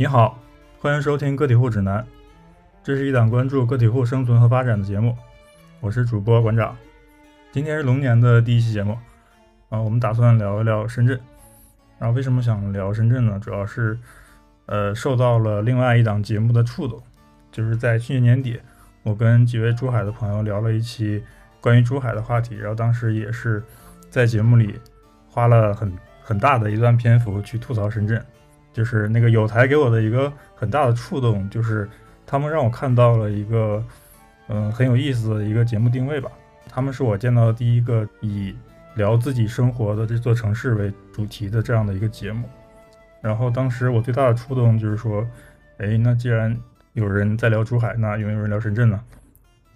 你好，欢迎收听个体户指南，这是一档关注个体户生存和发展的节目，我是主播馆长。今天是龙年的第一期节目啊，我们打算聊一聊深圳。然后为什么想聊深圳呢？主要是呃受到了另外一档节目的触动，就是在去年年底，我跟几位珠海的朋友聊了一期关于珠海的话题，然后当时也是在节目里花了很很大的一段篇幅去吐槽深圳。就是那个有台给我的一个很大的触动，就是他们让我看到了一个，嗯，很有意思的一个节目定位吧。他们是我见到的第一个以聊自己生活的这座城市为主题的这样的一个节目。然后当时我最大的触动就是说，哎，那既然有人在聊珠海，那有没有人聊深圳呢？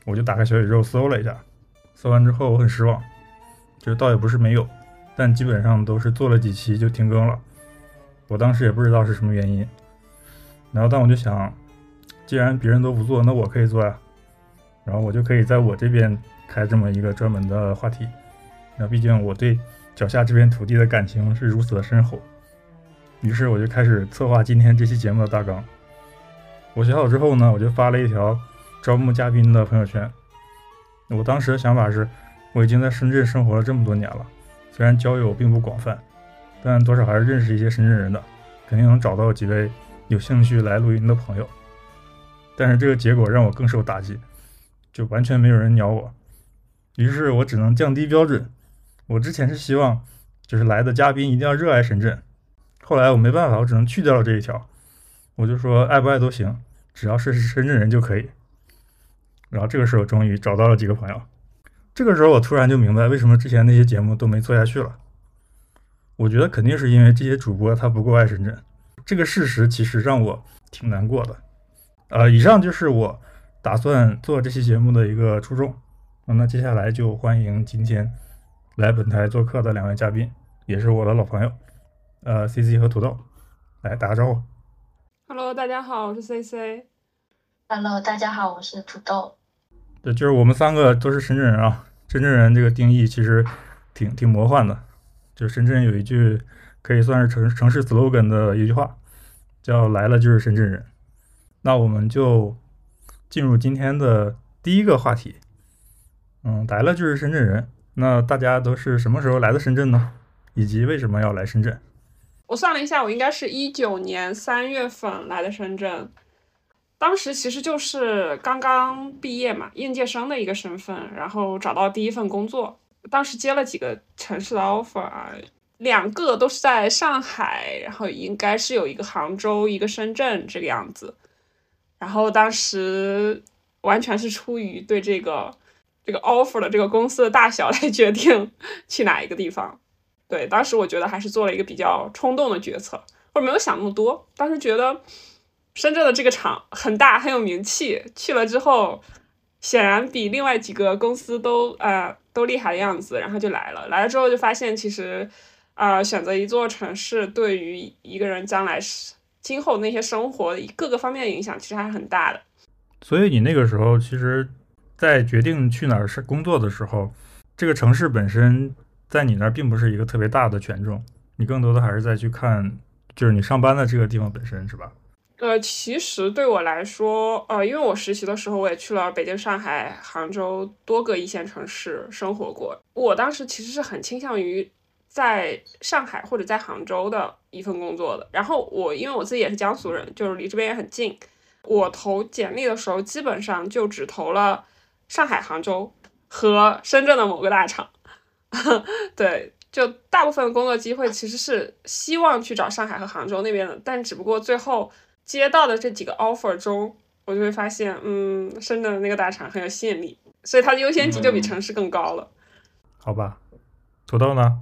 我就打开小宇宙搜了一下，搜完之后我很失望，就倒也不是没有，但基本上都是做了几期就停更了。我当时也不知道是什么原因，然后但我就想，既然别人都不做，那我可以做呀，然后我就可以在我这边开这么一个专门的话题。那毕竟我对脚下这片土地的感情是如此的深厚，于是我就开始策划今天这期节目的大纲。我写好之后呢，我就发了一条招募嘉宾的朋友圈。我当时的想法是，我已经在深圳生活了这么多年了，虽然交友并不广泛。但多少还是认识一些深圳人的，肯定能找到几位有兴趣来录音的朋友。但是这个结果让我更受打击，就完全没有人鸟我。于是我只能降低标准。我之前是希望，就是来的嘉宾一定要热爱深圳。后来我没办法，我只能去掉了这一条。我就说爱不爱都行，只要是深圳人就可以。然后这个时候终于找到了几个朋友。这个时候我突然就明白，为什么之前那些节目都没做下去了。我觉得肯定是因为这些主播他不够爱深圳，这个事实其实让我挺难过的。呃，以上就是我打算做这期节目的一个初衷。那接下来就欢迎今天来本台做客的两位嘉宾，也是我的老朋友，呃，C C 和土豆，来打个招呼。Hello，大家好，我是 C C。Hello，大家好，我是土豆。对，就是我们三个都是深圳人啊。深圳人这个定义其实挺挺魔幻的。就深圳有一句可以算是城城市 slogan 的一句话，叫“来了就是深圳人”。那我们就进入今天的第一个话题。嗯，来了就是深圳人。那大家都是什么时候来的深圳呢？以及为什么要来深圳？我算了一下，我应该是一九年三月份来的深圳。当时其实就是刚刚毕业嘛，应届生的一个身份，然后找到第一份工作。当时接了几个城市的 offer 啊，两个都是在上海，然后应该是有一个杭州，一个深圳这个样子。然后当时完全是出于对这个这个 offer 的这个公司的大小 来决定去哪一个地方。对，当时我觉得还是做了一个比较冲动的决策，或者没有想那么多。当时觉得深圳的这个厂很大，很有名气，去了之后。显然比另外几个公司都呃都厉害的样子，然后就来了。来了之后就发现，其实，呃，选择一座城市对于一个人将来是今后那些生活各个方面的影响，其实还是很大的。所以你那个时候，其实，在决定去哪儿是工作的时候，这个城市本身在你那儿并不是一个特别大的权重，你更多的还是在去看，就是你上班的这个地方本身，是吧？呃，其实对我来说，呃，因为我实习的时候，我也去了北京、上海、杭州多个一线城市生活过。我当时其实是很倾向于在上海或者在杭州的一份工作的。然后我因为我自己也是江苏人，就是离这边也很近。我投简历的时候，基本上就只投了上海、杭州和深圳的某个大厂。对，就大部分工作机会其实是希望去找上海和杭州那边的，但只不过最后。接到的这几个 offer 中，我就会发现，嗯，深圳的那个大厂很有吸引力，所以它的优先级就比城市更高了。好吧，土豆呢？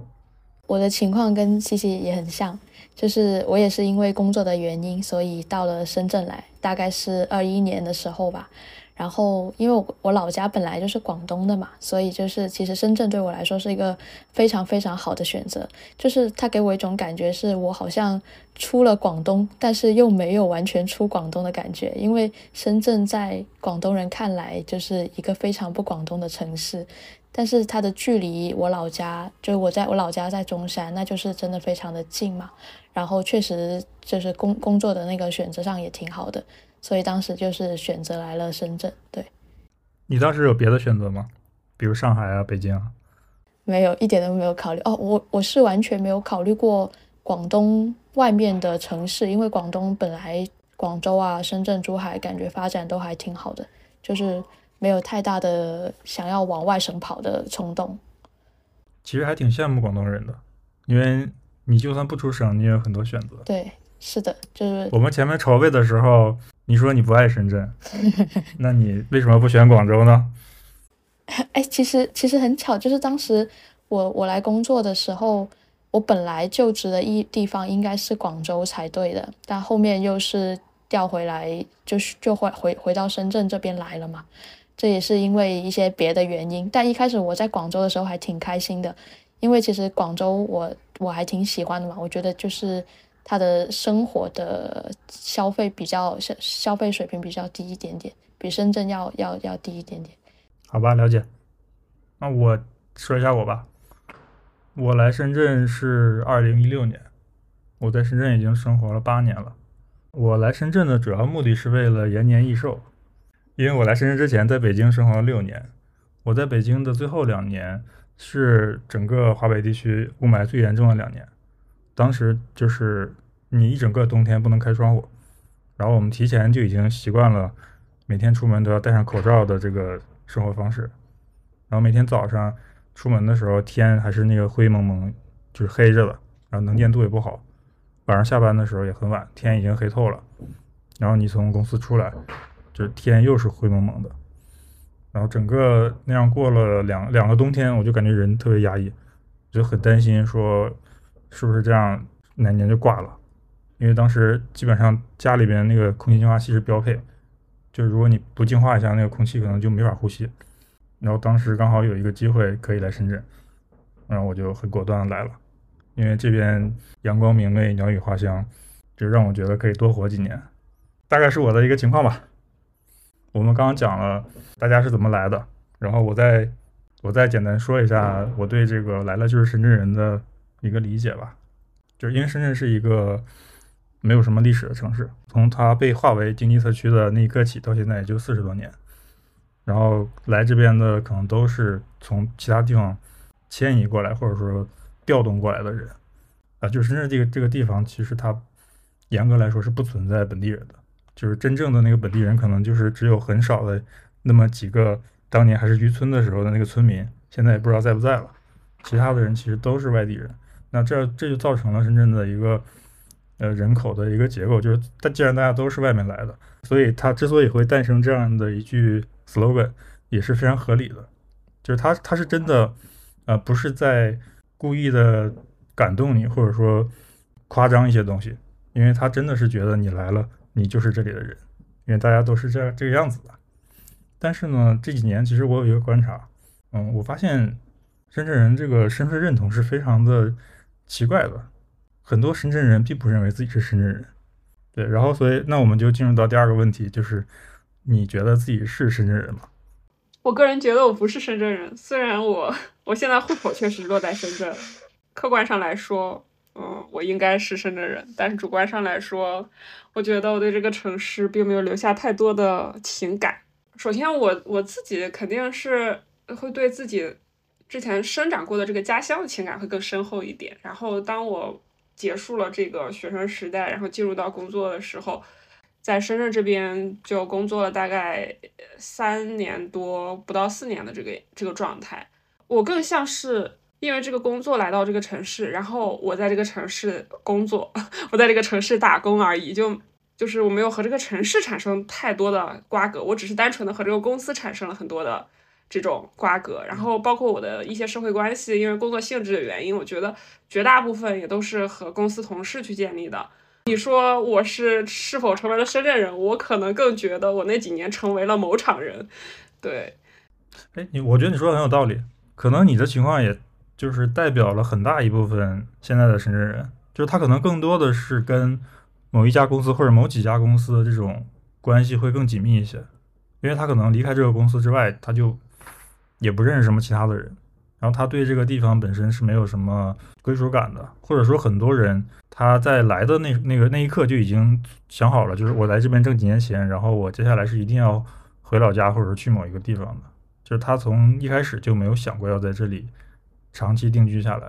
我的情况跟西西也很像，就是我也是因为工作的原因，所以到了深圳来，大概是二一年的时候吧。然后，因为我我老家本来就是广东的嘛，所以就是其实深圳对我来说是一个非常非常好的选择。就是它给我一种感觉，是我好像出了广东，但是又没有完全出广东的感觉。因为深圳在广东人看来就是一个非常不广东的城市，但是它的距离我老家，就是我在我老家在中山，那就是真的非常的近嘛。然后确实就是工工作的那个选择上也挺好的，所以当时就是选择来了深圳。对，你当时有别的选择吗？比如上海啊、北京啊？没有，一点都没有考虑。哦，我我是完全没有考虑过广东外面的城市，因为广东本来广州啊、深圳、珠海感觉发展都还挺好的，就是没有太大的想要往外省跑的冲动。其实还挺羡慕广东人的，因为你就算不出省，你也有很多选择。对，是的，就是我们前面筹备的时候，你说你不爱深圳，那你为什么不选广州呢？哎，其实其实很巧，就是当时我我来工作的时候，我本来就职的一地方应该是广州才对的，但后面又是调回来，就是就回回回到深圳这边来了嘛。这也是因为一些别的原因，但一开始我在广州的时候还挺开心的，因为其实广州我我还挺喜欢的嘛，我觉得就是他的生活的消费比较消消费水平比较低一点点，比深圳要要要低一点点。好吧，了解。那我说一下我吧，我来深圳是二零一六年，我在深圳已经生活了八年了。我来深圳的主要目的是为了延年益寿。因为我来深圳之前在北京生活了六年，我在北京的最后两年是整个华北地区雾霾最严重的两年，当时就是你一整个冬天不能开窗户，然后我们提前就已经习惯了每天出门都要戴上口罩的这个生活方式，然后每天早上出门的时候天还是那个灰蒙蒙，就是黑着的，然后能见度也不好，晚上下班的时候也很晚，天已经黑透了，然后你从公司出来。就是天又是灰蒙蒙的，然后整个那样过了两两个冬天，我就感觉人特别压抑，就很担心说是不是这样哪年就挂了，因为当时基本上家里边那个空气净化器是标配，就是如果你不净化一下那个空气，可能就没法呼吸。然后当时刚好有一个机会可以来深圳，然后我就很果断的来了，因为这边阳光明媚，鸟语花香，就让我觉得可以多活几年，大概是我的一个情况吧。我们刚刚讲了大家是怎么来的，然后我再我再简单说一下我对这个来了就是深圳人的一个理解吧。就是因为深圳是一个没有什么历史的城市，从它被划为经济特区的那一刻起到现在也就四十多年，然后来这边的可能都是从其他地方迁移过来或者说调动过来的人啊，就深圳这个这个地方其实它严格来说是不存在本地人的。就是真正的那个本地人，可能就是只有很少的那么几个当年还是渔村的时候的那个村民，现在也不知道在不在了。其他的人其实都是外地人。那这这就造成了深圳的一个呃人口的一个结构，就是但既然大家都是外面来的，所以它之所以会诞生这样的一句 slogan 也是非常合理的。就是他他是真的呃不是在故意的感动你，或者说夸张一些东西，因为他真的是觉得你来了。你就是这里的人，因为大家都是这这个样子的。但是呢，这几年其实我有一个观察，嗯，我发现深圳人这个身份认同是非常的奇怪吧。很多深圳人并不认为自己是深圳人。对，然后所以那我们就进入到第二个问题，就是你觉得自己是深圳人吗？我个人觉得我不是深圳人，虽然我我现在户口确实落在深圳，客观上来说。嗯，我应该是深圳人，但是主观上来说，我觉得我对这个城市并没有留下太多的情感。首先，我我自己肯定是会对自己之前生长过的这个家乡的情感会更深厚一点。然后，当我结束了这个学生时代，然后进入到工作的时候，在深圳这边就工作了大概三年多，不到四年的这个这个状态，我更像是。因为这个工作来到这个城市，然后我在这个城市工作，我在这个城市打工而已，就就是我没有和这个城市产生太多的瓜葛，我只是单纯的和这个公司产生了很多的这种瓜葛，然后包括我的一些社会关系，因为工作性质的原因，我觉得绝大部分也都是和公司同事去建立的。你说我是是否成为了深圳人？我可能更觉得我那几年成为了某厂人。对，哎，你我觉得你说的很有道理，可能你的情况也。就是代表了很大一部分现在的深圳人，就是他可能更多的是跟某一家公司或者某几家公司的这种关系会更紧密一些，因为他可能离开这个公司之外，他就也不认识什么其他的人，然后他对这个地方本身是没有什么归属感的，或者说很多人他在来的那那个那一刻就已经想好了，就是我来这边挣几年钱，然后我接下来是一定要回老家或者是去某一个地方的，就是他从一开始就没有想过要在这里长期定居下来。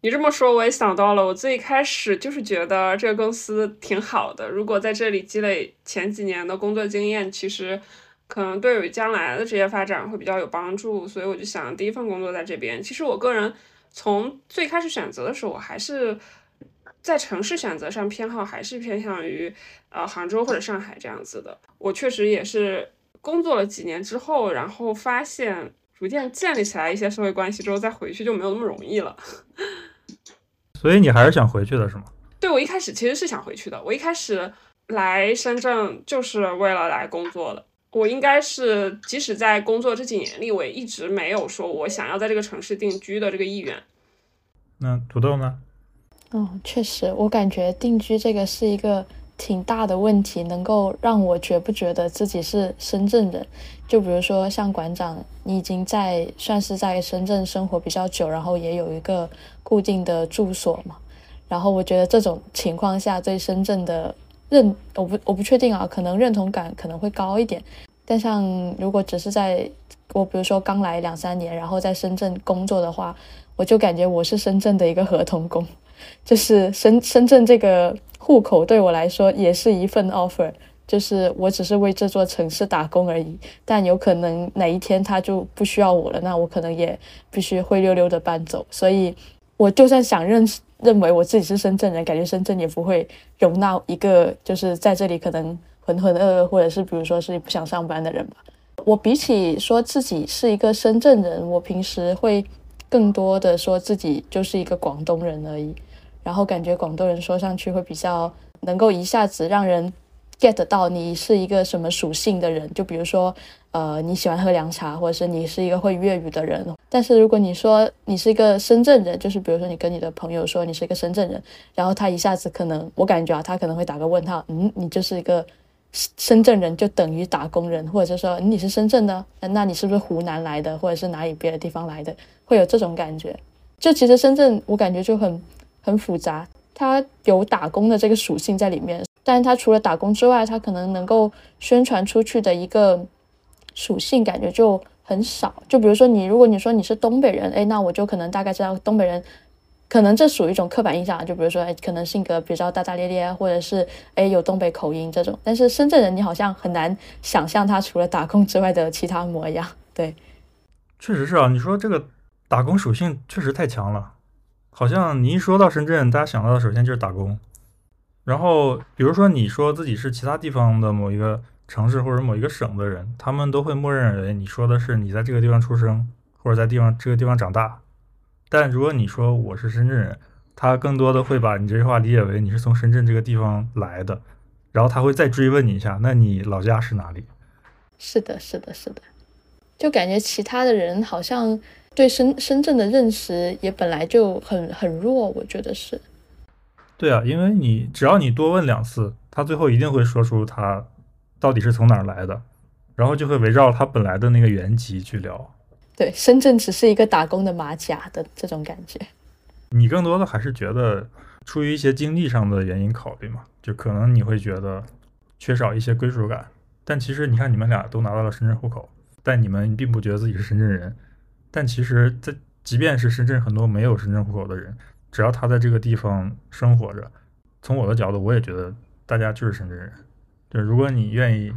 你这么说，我也想到了，我最开始就是觉得这个公司挺好的，如果在这里积累前几年的工作经验，其实可能对于将来的职业发展会比较有帮助，所以我就想第一份工作在这边。其实我个人从最开始选择的时候，我还是在城市选择上偏好还是偏向于呃杭州或者上海这样子的。我确实也是工作了几年之后，然后发现逐渐建立起来一些社会关系之后，再回去就没有那么容易了。所以你还是想回去的是吗？对，我一开始其实是想回去的。我一开始来深圳就是为了来工作的。我应该是即使在工作这几年里，我也一直没有说我想要在这个城市定居的这个意愿。那土豆呢？哦，确实，我感觉定居这个是一个挺大的问题，能够让我觉不觉得自己是深圳人。就比如说像馆长，你已经在算是在深圳生活比较久，然后也有一个固定的住所嘛。然后我觉得这种情况下对深圳的认，我不我不确定啊，可能认同感可能会高一点。但像如果只是在我比如说刚来两三年，然后在深圳工作的话，我就感觉我是深圳的一个合同工，就是深深圳这个户口对我来说也是一份 offer。就是我只是为这座城市打工而已，但有可能哪一天他就不需要我了，那我可能也必须灰溜溜的搬走。所以，我就算想认识认为我自己是深圳人，感觉深圳也不会容纳一个就是在这里可能浑浑噩噩，或者是比如说是不想上班的人吧。我比起说自己是一个深圳人，我平时会更多的说自己就是一个广东人而已。然后感觉广东人说上去会比较能够一下子让人。get 到你是一个什么属性的人，就比如说，呃，你喜欢喝凉茶，或者是你是一个会粤语的人。但是如果你说你是一个深圳人，就是比如说你跟你的朋友说你是一个深圳人，然后他一下子可能，我感觉啊，他可能会打个问号，嗯，你就是一个深圳人，就等于打工人，或者是说你是深圳的，那你是不是湖南来的，或者是哪里别的地方来的，会有这种感觉。就其实深圳，我感觉就很很复杂，它有打工的这个属性在里面。但是他除了打工之外，他可能能够宣传出去的一个属性感觉就很少。就比如说你，如果你说你是东北人，哎，那我就可能大概知道东北人，可能这属于一种刻板印象。就比如说，哎，可能性格比较大大咧咧，或者是哎有东北口音这种。但是深圳人，你好像很难想象他除了打工之外的其他模样。对，确实是啊。你说这个打工属性确实太强了，好像你一说到深圳，大家想到的首先就是打工。然后，比如说你说自己是其他地方的某一个城市或者某一个省的人，他们都会默认为你说的是你在这个地方出生或者在地方这个地方长大。但如果你说我是深圳人，他更多的会把你这句话理解为你是从深圳这个地方来的，然后他会再追问你一下，那你老家是哪里？是的，是的，是的，就感觉其他的人好像对深深圳的认识也本来就很很弱，我觉得是。对啊，因为你只要你多问两次，他最后一定会说出他到底是从哪儿来的，然后就会围绕他本来的那个原籍去聊。对，深圳只是一个打工的马甲的这种感觉。你更多的还是觉得出于一些经济上的原因考虑嘛，就可能你会觉得缺少一些归属感。但其实你看，你们俩都拿到了深圳户口，但你们并不觉得自己是深圳人。但其实，在即便是深圳很多没有深圳户口的人。只要他在这个地方生活着，从我的角度，我也觉得大家就是深圳人。就如果你愿意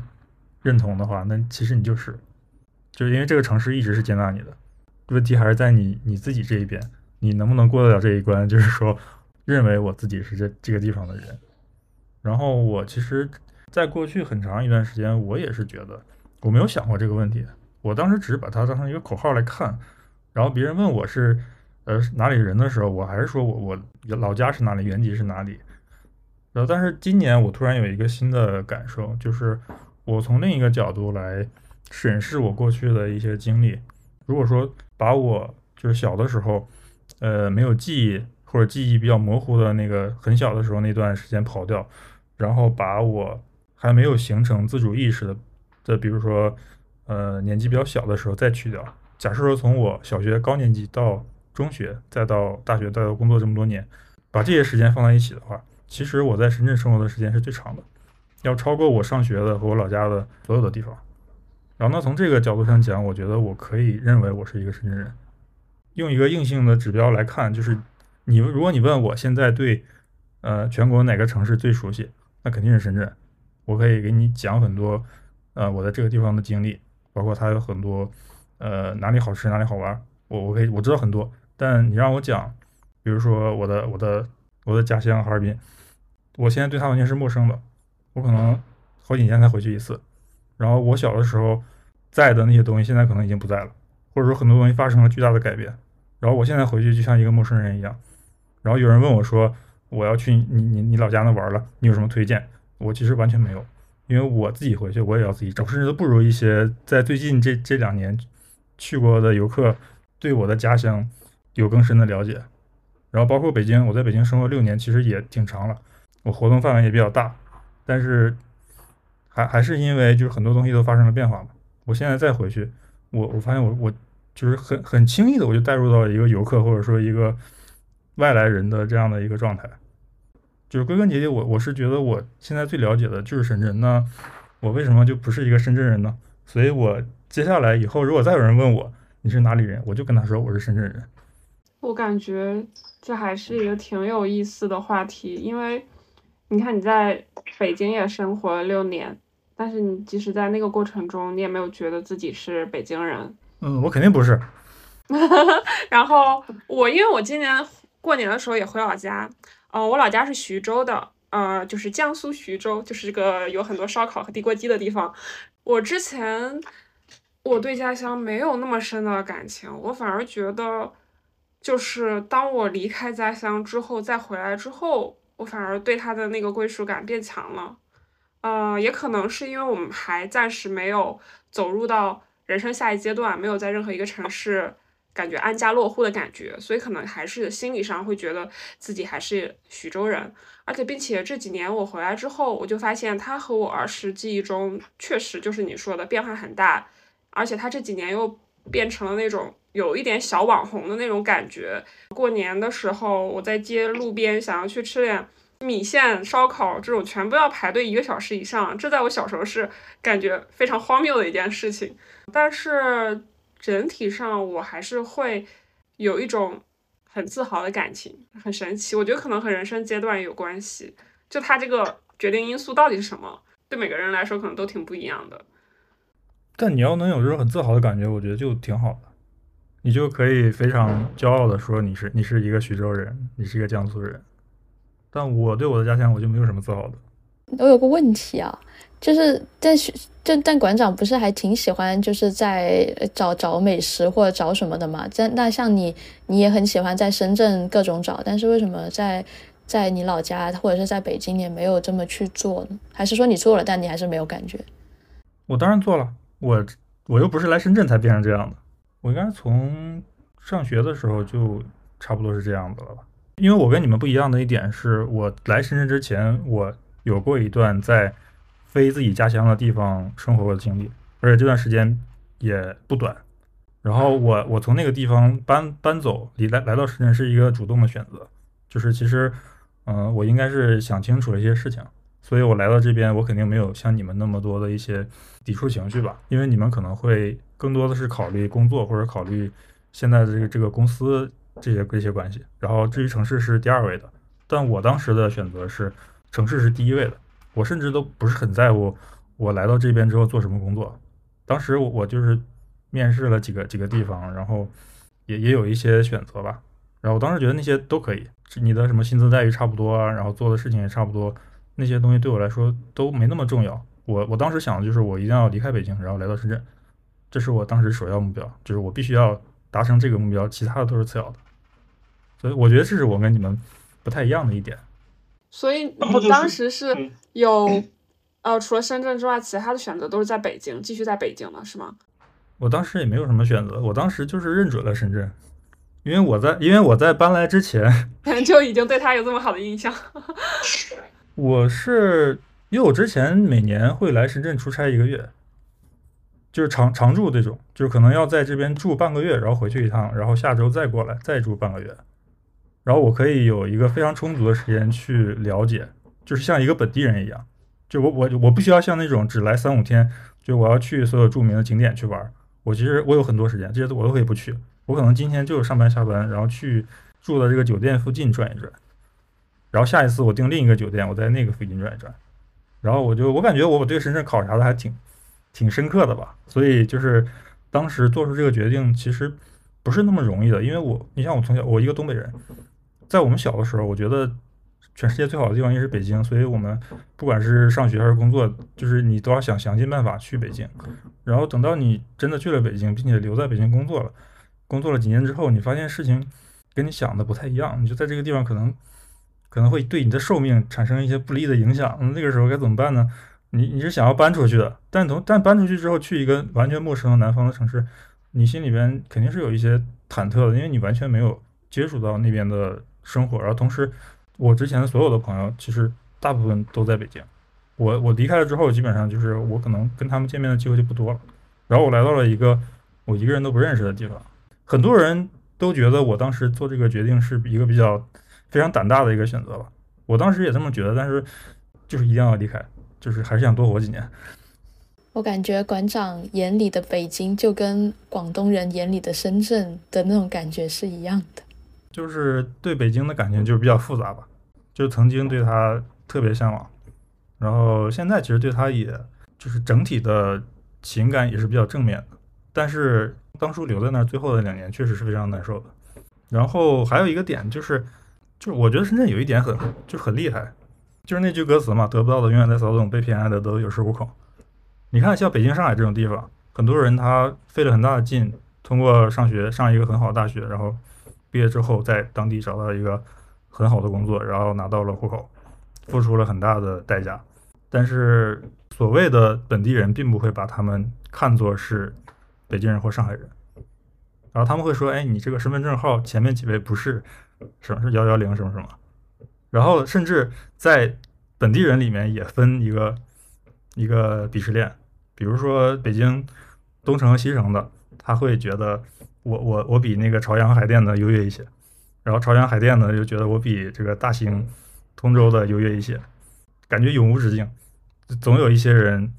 认同的话，那其实你就是，就是因为这个城市一直是接纳你的。问题还是在你你自己这一边，你能不能过得了这一关？就是说，认为我自己是这这个地方的人。然后我其实，在过去很长一段时间，我也是觉得我没有想过这个问题。我当时只是把它当成一个口号来看。然后别人问我是。呃，哪里人的时候，我还是说我我老家是哪里，原籍是哪里。然后，但是今年我突然有一个新的感受，就是我从另一个角度来审视我过去的一些经历。如果说把我就是小的时候，呃，没有记忆或者记忆比较模糊的那个很小的时候那段时间跑掉，然后把我还没有形成自主意识的，的比如说呃年纪比较小的时候再去掉。假设说从我小学高年级到中学，再到大学，再到工作这么多年，把这些时间放在一起的话，其实我在深圳生活的时间是最长的，要超过我上学的和我老家的所有的地方。然后呢，从这个角度上讲，我觉得我可以认为我是一个深圳人。用一个硬性的指标来看，就是你如果你问我现在对呃全国哪个城市最熟悉，那肯定是深圳。我可以给你讲很多呃我在这个地方的经历，包括它有很多呃哪里好吃哪里好玩，我我可以我知道很多。但你让我讲，比如说我的我的我的家乡哈尔滨，我现在对它完全是陌生的，我可能好几年才回去一次。然后我小的时候。在的那些东西现在可能已经不在了，或者说很多东西发生了巨大的改变。然后我现在回去就像一个陌生人一样。然后有人问我说：“我要去你你你老家那玩了，你有什么推荐？”我其实完全没有，因为我自己回去我也要自己找，甚至都不如一些在最近这这两年去过的游客对我的家乡有更深的了解。然后包括北京，我在北京生活六年，其实也挺长了，我活动范围也比较大，但是还还是因为就是很多东西都发生了变化嘛。我现在再回去，我我发现我我就是很很轻易的我就带入到一个游客或者说一个外来人的这样的一个状态，就是归根结底，我我是觉得我现在最了解的就是深圳，那我为什么就不是一个深圳人呢？所以我接下来以后如果再有人问我你是哪里人，我就跟他说我是深圳人。我感觉这还是一个挺有意思的话题，因为你看你在北京也生活了六年。但是你即使在那个过程中，你也没有觉得自己是北京人。嗯，我肯定不是。然后我因为我今年过年的时候也回老家，嗯，我老家是徐州的，呃，就是江苏徐州，就是这个有很多烧烤和地锅鸡的地方。我之前我对家乡没有那么深的感情，我反而觉得，就是当我离开家乡之后再回来之后，我反而对他的那个归属感变强了。呃，也可能是因为我们还暂时没有走入到人生下一阶段，没有在任何一个城市感觉安家落户的感觉，所以可能还是心理上会觉得自己还是徐州人。而且，并且这几年我回来之后，我就发现他和我儿时记忆中确实就是你说的变化很大，而且他这几年又变成了那种有一点小网红的那种感觉。过年的时候，我在街路边想要去吃点。米线、烧烤这种全部要排队一个小时以上，这在我小时候是感觉非常荒谬的一件事情。但是整体上，我还是会有一种很自豪的感情，很神奇。我觉得可能和人生阶段有关系，就它这个决定因素到底是什么，对每个人来说可能都挺不一样的。但你要能有这种很自豪的感觉，我觉得就挺好的，你就可以非常骄傲的说你是你是一个徐州人，你是一个江苏人。但我对我的家乡，我就没有什么自豪的。我有个问题啊，就是在学，就但馆长不是还挺喜欢，就是在找找美食或者找什么的嘛？在那像你，你也很喜欢在深圳各种找，但是为什么在在你老家或者是在北京，也没有这么去做呢？还是说你做了，但你还是没有感觉？我当然做了，我我又不是来深圳才变成这样的，我应该从上学的时候就差不多是这样子了吧。因为我跟你们不一样的一点是，我来深圳之前，我有过一段在非自己家乡的地方生活过的经历，而且这段时间也不短。然后我我从那个地方搬搬走，离来来到深圳是一个主动的选择，就是其实，嗯，我应该是想清楚了一些事情，所以我来到这边，我肯定没有像你们那么多的一些抵触情绪吧，因为你们可能会更多的是考虑工作或者考虑现在的这个这个公司。这些这些关系，然后至于城市是第二位的，但我当时的选择是城市是第一位的。我甚至都不是很在乎我来到这边之后做什么工作。当时我我就是面试了几个几个地方，然后也也有一些选择吧。然后我当时觉得那些都可以，你的什么薪资待遇差不多啊，然后做的事情也差不多，那些东西对我来说都没那么重要。我我当时想的就是我一定要离开北京，然后来到深圳，这是我当时首要目标，就是我必须要。达成这个目标，其他的都是次要的，所以我觉得这是我跟你们不太一样的一点。所以你当时是有呃，除了深圳之外，其他的选择都是在北京，继续在北京了，是吗？我当时也没有什么选择，我当时就是认准了深圳，因为我在因为我在搬来之前 就已经对他有这么好的印象。我是因为我之前每年会来深圳出差一个月，就是常常住这种，就是可能要在这边住半个月，然后回去一趟，然后下周再过来再住半个月，然后我可以有一个非常充足的时间去了解，就是像一个本地人一样，就我我我不需要像那种只来三五天，就我要去所有著名的景点去玩，我其实我有很多时间，这些我都可以不去，我可能今天就是上班下班，然后去住的这个酒店附近转一转，然后下一次我订另一个酒店，我在那个附近转一转，然后我就我感觉我对深圳考察的还挺。挺深刻的吧，所以就是当时做出这个决定，其实不是那么容易的。因为我，你像我从小，我一个东北人，在我们小的时候，我觉得全世界最好的地方应该是北京，所以我们不管是上学还是工作，就是你都要想想尽办法去北京。然后等到你真的去了北京，并且留在北京工作了，工作了几年之后，你发现事情跟你想的不太一样，你就在这个地方可能可能会对你的寿命产生一些不利的影响。那个时候该怎么办呢？你你是想要搬出去的，但从但搬出去之后去一个完全陌生的南方的城市，你心里边肯定是有一些忐忑的，因为你完全没有接触到那边的生活。然后同时，我之前的所有的朋友其实大部分都在北京，我我离开了之后，基本上就是我可能跟他们见面的机会就不多了。然后我来到了一个我一个人都不认识的地方，很多人都觉得我当时做这个决定是一个比较非常胆大的一个选择吧。我当时也这么觉得，但是就是一定要离开。就是还是想多活几年。我感觉馆长眼里的北京，就跟广东人眼里的深圳的那种感觉是一样的。就是对北京的感情就是比较复杂吧，就曾经对他特别向往，然后现在其实对他也就是整体的情感也是比较正面的。但是当初留在那儿最后的两年确实是非常难受的。然后还有一个点就是，就是我觉得深圳有一点很就很厉害。就是那句歌词嘛，得不到的永远在骚动，被偏爱的都有恃无恐。你看，像北京、上海这种地方，很多人他费了很大的劲，通过上学上一个很好的大学，然后毕业之后在当地找到一个很好的工作，然后拿到了户口，付出了很大的代价。但是所谓的本地人并不会把他们看作是北京人或上海人，然后他们会说：“哎，你这个身份证号前面几位不是什么是幺幺零什么什么。”然后甚至在本地人里面也分一个一个鄙视链，比如说北京东城和西城的，他会觉得我我我比那个朝阳海淀的优越一些，然后朝阳海淀的就觉得我比这个大兴通州的优越一些，感觉永无止境，总有一些人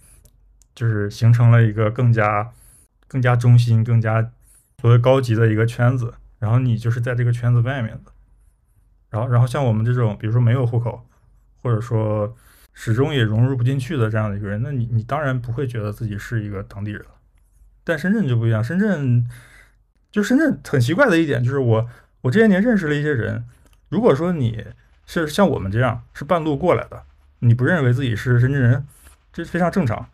就是形成了一个更加更加中心、更加所谓高级的一个圈子，然后你就是在这个圈子外面的。然后，然后像我们这种，比如说没有户口，或者说始终也融入不进去的这样的一个人，那你你当然不会觉得自己是一个当地人了。但深圳就不一样，深圳就深圳很奇怪的一点就是，我我这些年认识了一些人，如果说你是像我们这样是半路过来的，你不认为自己是深圳人，这非常正常。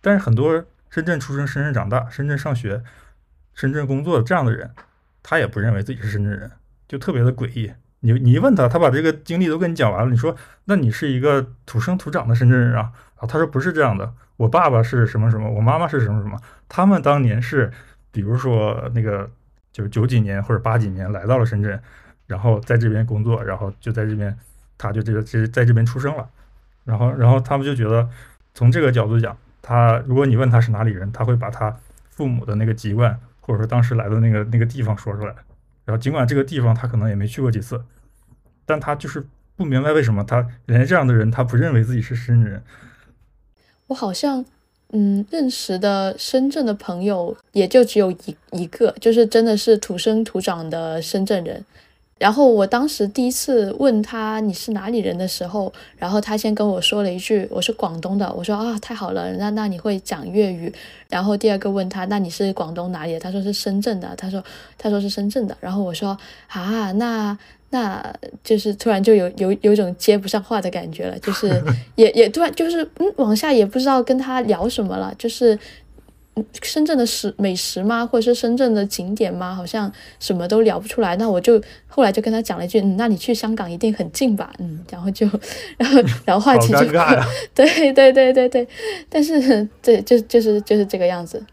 但是很多深圳出生、深圳长大、深圳上学、深圳工作这样的人，他也不认为自己是深圳人，就特别的诡异。你你一问他，他把这个经历都跟你讲完了。你说，那你是一个土生土长的深圳人啊？啊，他说不是这样的，我爸爸是什么什么，我妈妈是什么什么，他们当年是，比如说那个就是九几年或者八几年来到了深圳，然后在这边工作，然后就在这边，他就这个这在这边出生了，然后然后他们就觉得，从这个角度讲，他如果你问他是哪里人，他会把他父母的那个籍贯或者说当时来的那个那个地方说出来。然后，尽管这个地方他可能也没去过几次，但他就是不明白为什么他连这样的人他不认为自己是深圳人。我好像，嗯，认识的深圳的朋友也就只有一一个，就是真的是土生土长的深圳人。然后我当时第一次问他你是哪里人的时候，然后他先跟我说了一句我是广东的，我说啊太好了，那那你会讲粤语。然后第二个问他那你是广东哪里的？他说是深圳的，他说他说是深圳的。然后我说啊那那就是突然就有有有种接不上话的感觉了，就是 也也突然就是嗯往下也不知道跟他聊什么了，就是。深圳的食美食吗，或者是深圳的景点吗？好像什么都聊不出来。那我就后来就跟他讲了一句：“嗯，那你去香港一定很近吧？”嗯，然后就，然后然后话题就 对对对对对。但是对，就就是就是这个样子。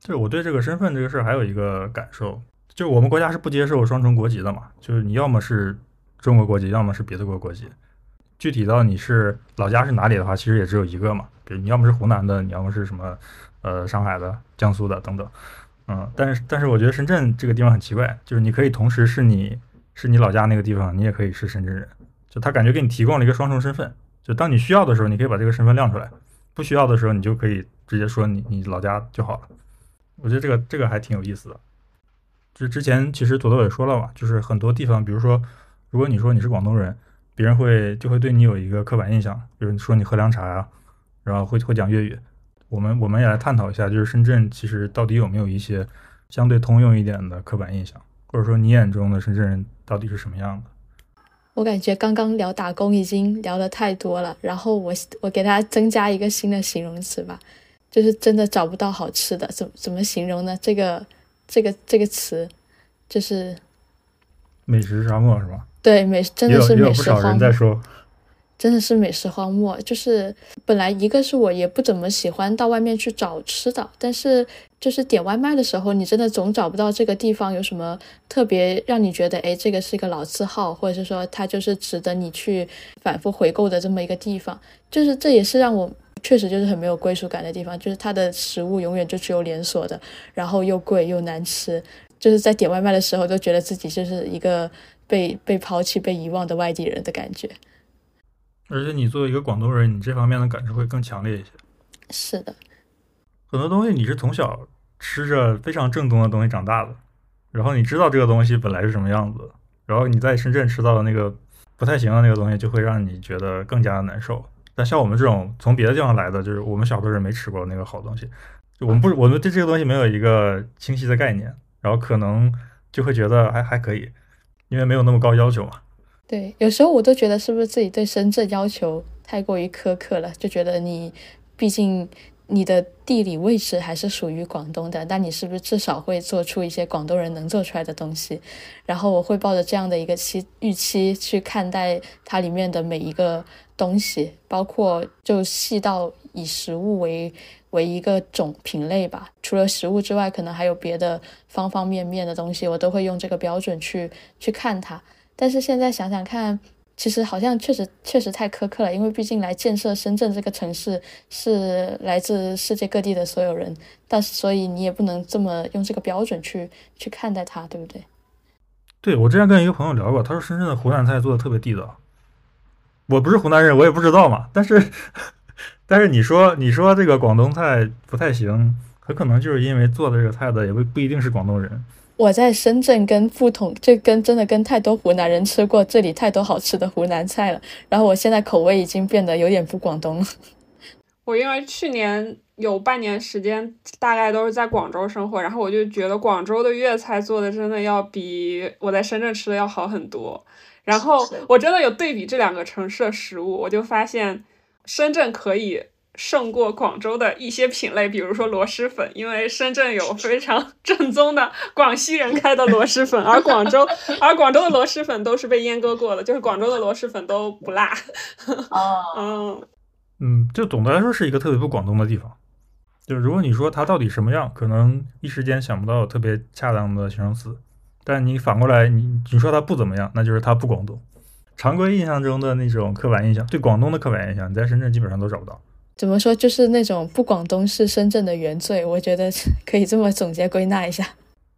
就是我对这个身份这个事儿还有一个感受，就是我们国家是不接受双重国籍的嘛，就是你要么是中国国籍，要么是别的国国籍。具体到你是老家是哪里的话，其实也只有一个嘛。比如你要么是湖南的，你要么是什么呃上海的、江苏的等等。嗯，但是但是我觉得深圳这个地方很奇怪，就是你可以同时是你是你老家那个地方，你也可以是深圳人，就他感觉给你提供了一个双重身份。就当你需要的时候，你可以把这个身份亮出来；不需要的时候，你就可以直接说你你老家就好了。我觉得这个这个还挺有意思的。就之前其实朵朵也说了嘛，就是很多地方，比如说如果你说你是广东人，别人会就会对你有一个刻板印象，比如说你喝凉茶呀，然后会会讲粤语。我们我们也来探讨一下，就是深圳其实到底有没有一些相对通用一点的刻板印象，或者说你眼中的深圳人到底是什么样的？我感觉刚刚聊打工已经聊的太多了，然后我我给他增加一个新的形容词吧，就是真的找不到好吃的，怎怎么形容呢？这个这个这个词就是美食沙漠是吧？对，美真的是美食荒漠。真的是美食荒漠，就是本来一个是我也不怎么喜欢到外面去找吃的，但是就是点外卖的时候，你真的总找不到这个地方有什么特别让你觉得，哎，这个是一个老字号，或者是说它就是值得你去反复回购的这么一个地方，就是这也是让我确实就是很没有归属感的地方，就是它的食物永远就只有连锁的，然后又贵又难吃，就是在点外卖的时候都觉得自己就是一个被被抛弃、被遗忘的外地人的感觉。而且你作为一个广东人，你这方面的感受会更强烈一些。是的，很多东西你是从小吃着非常正宗的东西长大的，然后你知道这个东西本来是什么样子，然后你在深圳吃到的那个不太行的那个东西，就会让你觉得更加的难受。但像我们这种从别的地方来的，就是我们小的人没吃过那个好东西，我们不，我们对这个东西没有一个清晰的概念，然后可能就会觉得还还可以，因为没有那么高要求嘛。对，有时候我都觉得是不是自己对深圳要求太过于苛刻了？就觉得你，毕竟你的地理位置还是属于广东的，那你是不是至少会做出一些广东人能做出来的东西？然后我会抱着这样的一个期预期去看待它里面的每一个东西，包括就细到以食物为为一个种品类吧。除了食物之外，可能还有别的方方面面的东西，我都会用这个标准去去看它。但是现在想想看，其实好像确实确实太苛刻了，因为毕竟来建设深圳这个城市是来自世界各地的所有人，但是所以你也不能这么用这个标准去去看待它，对不对？对我之前跟一个朋友聊过，他说深圳的湖南菜做的特别地道。我不是湖南人，我也不知道嘛。但是 但是你说你说这个广东菜不太行，很可能就是因为做的这个菜的也不不一定是广东人。我在深圳跟不同，就跟真的跟太多湖南人吃过这里太多好吃的湖南菜了，然后我现在口味已经变得有点不广东了。我因为去年有半年时间，大概都是在广州生活，然后我就觉得广州的粤菜做的真的要比我在深圳吃的要好很多。然后我真的有对比这两个城市的食物，我就发现深圳可以。胜过广州的一些品类，比如说螺蛳粉，因为深圳有非常正宗的广西人开的螺蛳粉，而广州，而广州的螺蛳粉都是被阉割过的，就是广州的螺蛳粉都不辣。哦，嗯，嗯，就总的来说是一个特别不广东的地方。就是如果你说它到底什么样，可能一时间想不到特别恰当的形容词。但你反过来，你你说它不怎么样，那就是它不广东。常规印象中的那种刻板印象，对广东的刻板印象，你在深圳基本上都找不到。怎么说？就是那种不广东是深圳的原罪，我觉得可以这么总结归纳一下。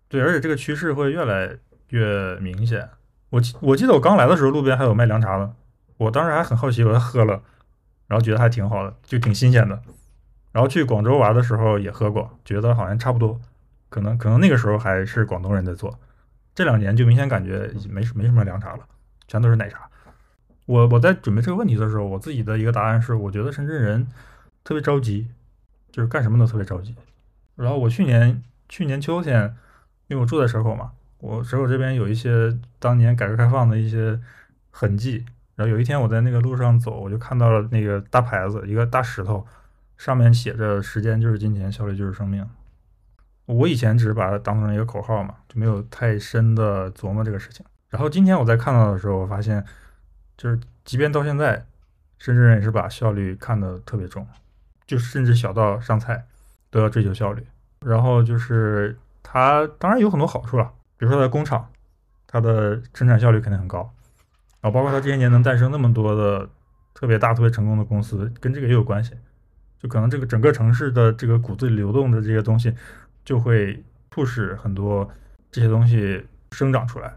对，而且这个趋势会越来越明显。我记我记得我刚来的时候，路边还有卖凉茶的，我当时还很好奇，我喝了，然后觉得还挺好的，就挺新鲜的。然后去广州玩的时候也喝过，觉得好像差不多，可能可能那个时候还是广东人在做。这两年就明显感觉没没什么凉茶了，全都是奶茶。我我在准备这个问题的时候，我自己的一个答案是，我觉得深圳人。特别着急，就是干什么都特别着急。然后我去年去年秋天，因为我住在蛇口嘛，我蛇口这边有一些当年改革开放的一些痕迹。然后有一天我在那个路上走，我就看到了那个大牌子，一个大石头，上面写着“时间就是金钱，效率就是生命”。我以前只是把它当成一个口号嘛，就没有太深的琢磨这个事情。然后今天我在看到的时候，我发现，就是即便到现在，深圳人也是把效率看得特别重。就甚至小到上菜都要追求效率，然后就是它当然有很多好处了，比如说它的工厂，它的生产效率肯定很高，然后包括它这些年能诞生那么多的特别大、特别成功的公司，跟这个也有关系。就可能这个整个城市的这个骨子里流动的这些东西，就会促使很多这些东西生长出来，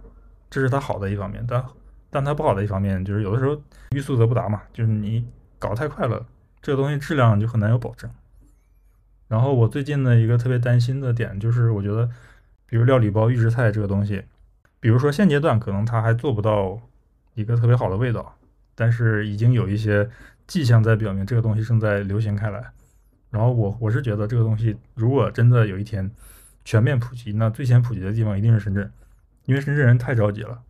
这是它好的一方面。但但它不好的一方面就是有的时候欲速则不达嘛，就是你搞太快了，这个东西质量就很难有保证。然后我最近的一个特别担心的点就是，我觉得，比如料理包预制菜这个东西，比如说现阶段可能它还做不到一个特别好的味道，但是已经有一些。迹象在表明这个东西正在流行开来，然后我我是觉得这个东西如果真的有一天全面普及，那最先普及的地方一定是深圳，因为深圳人太着急了，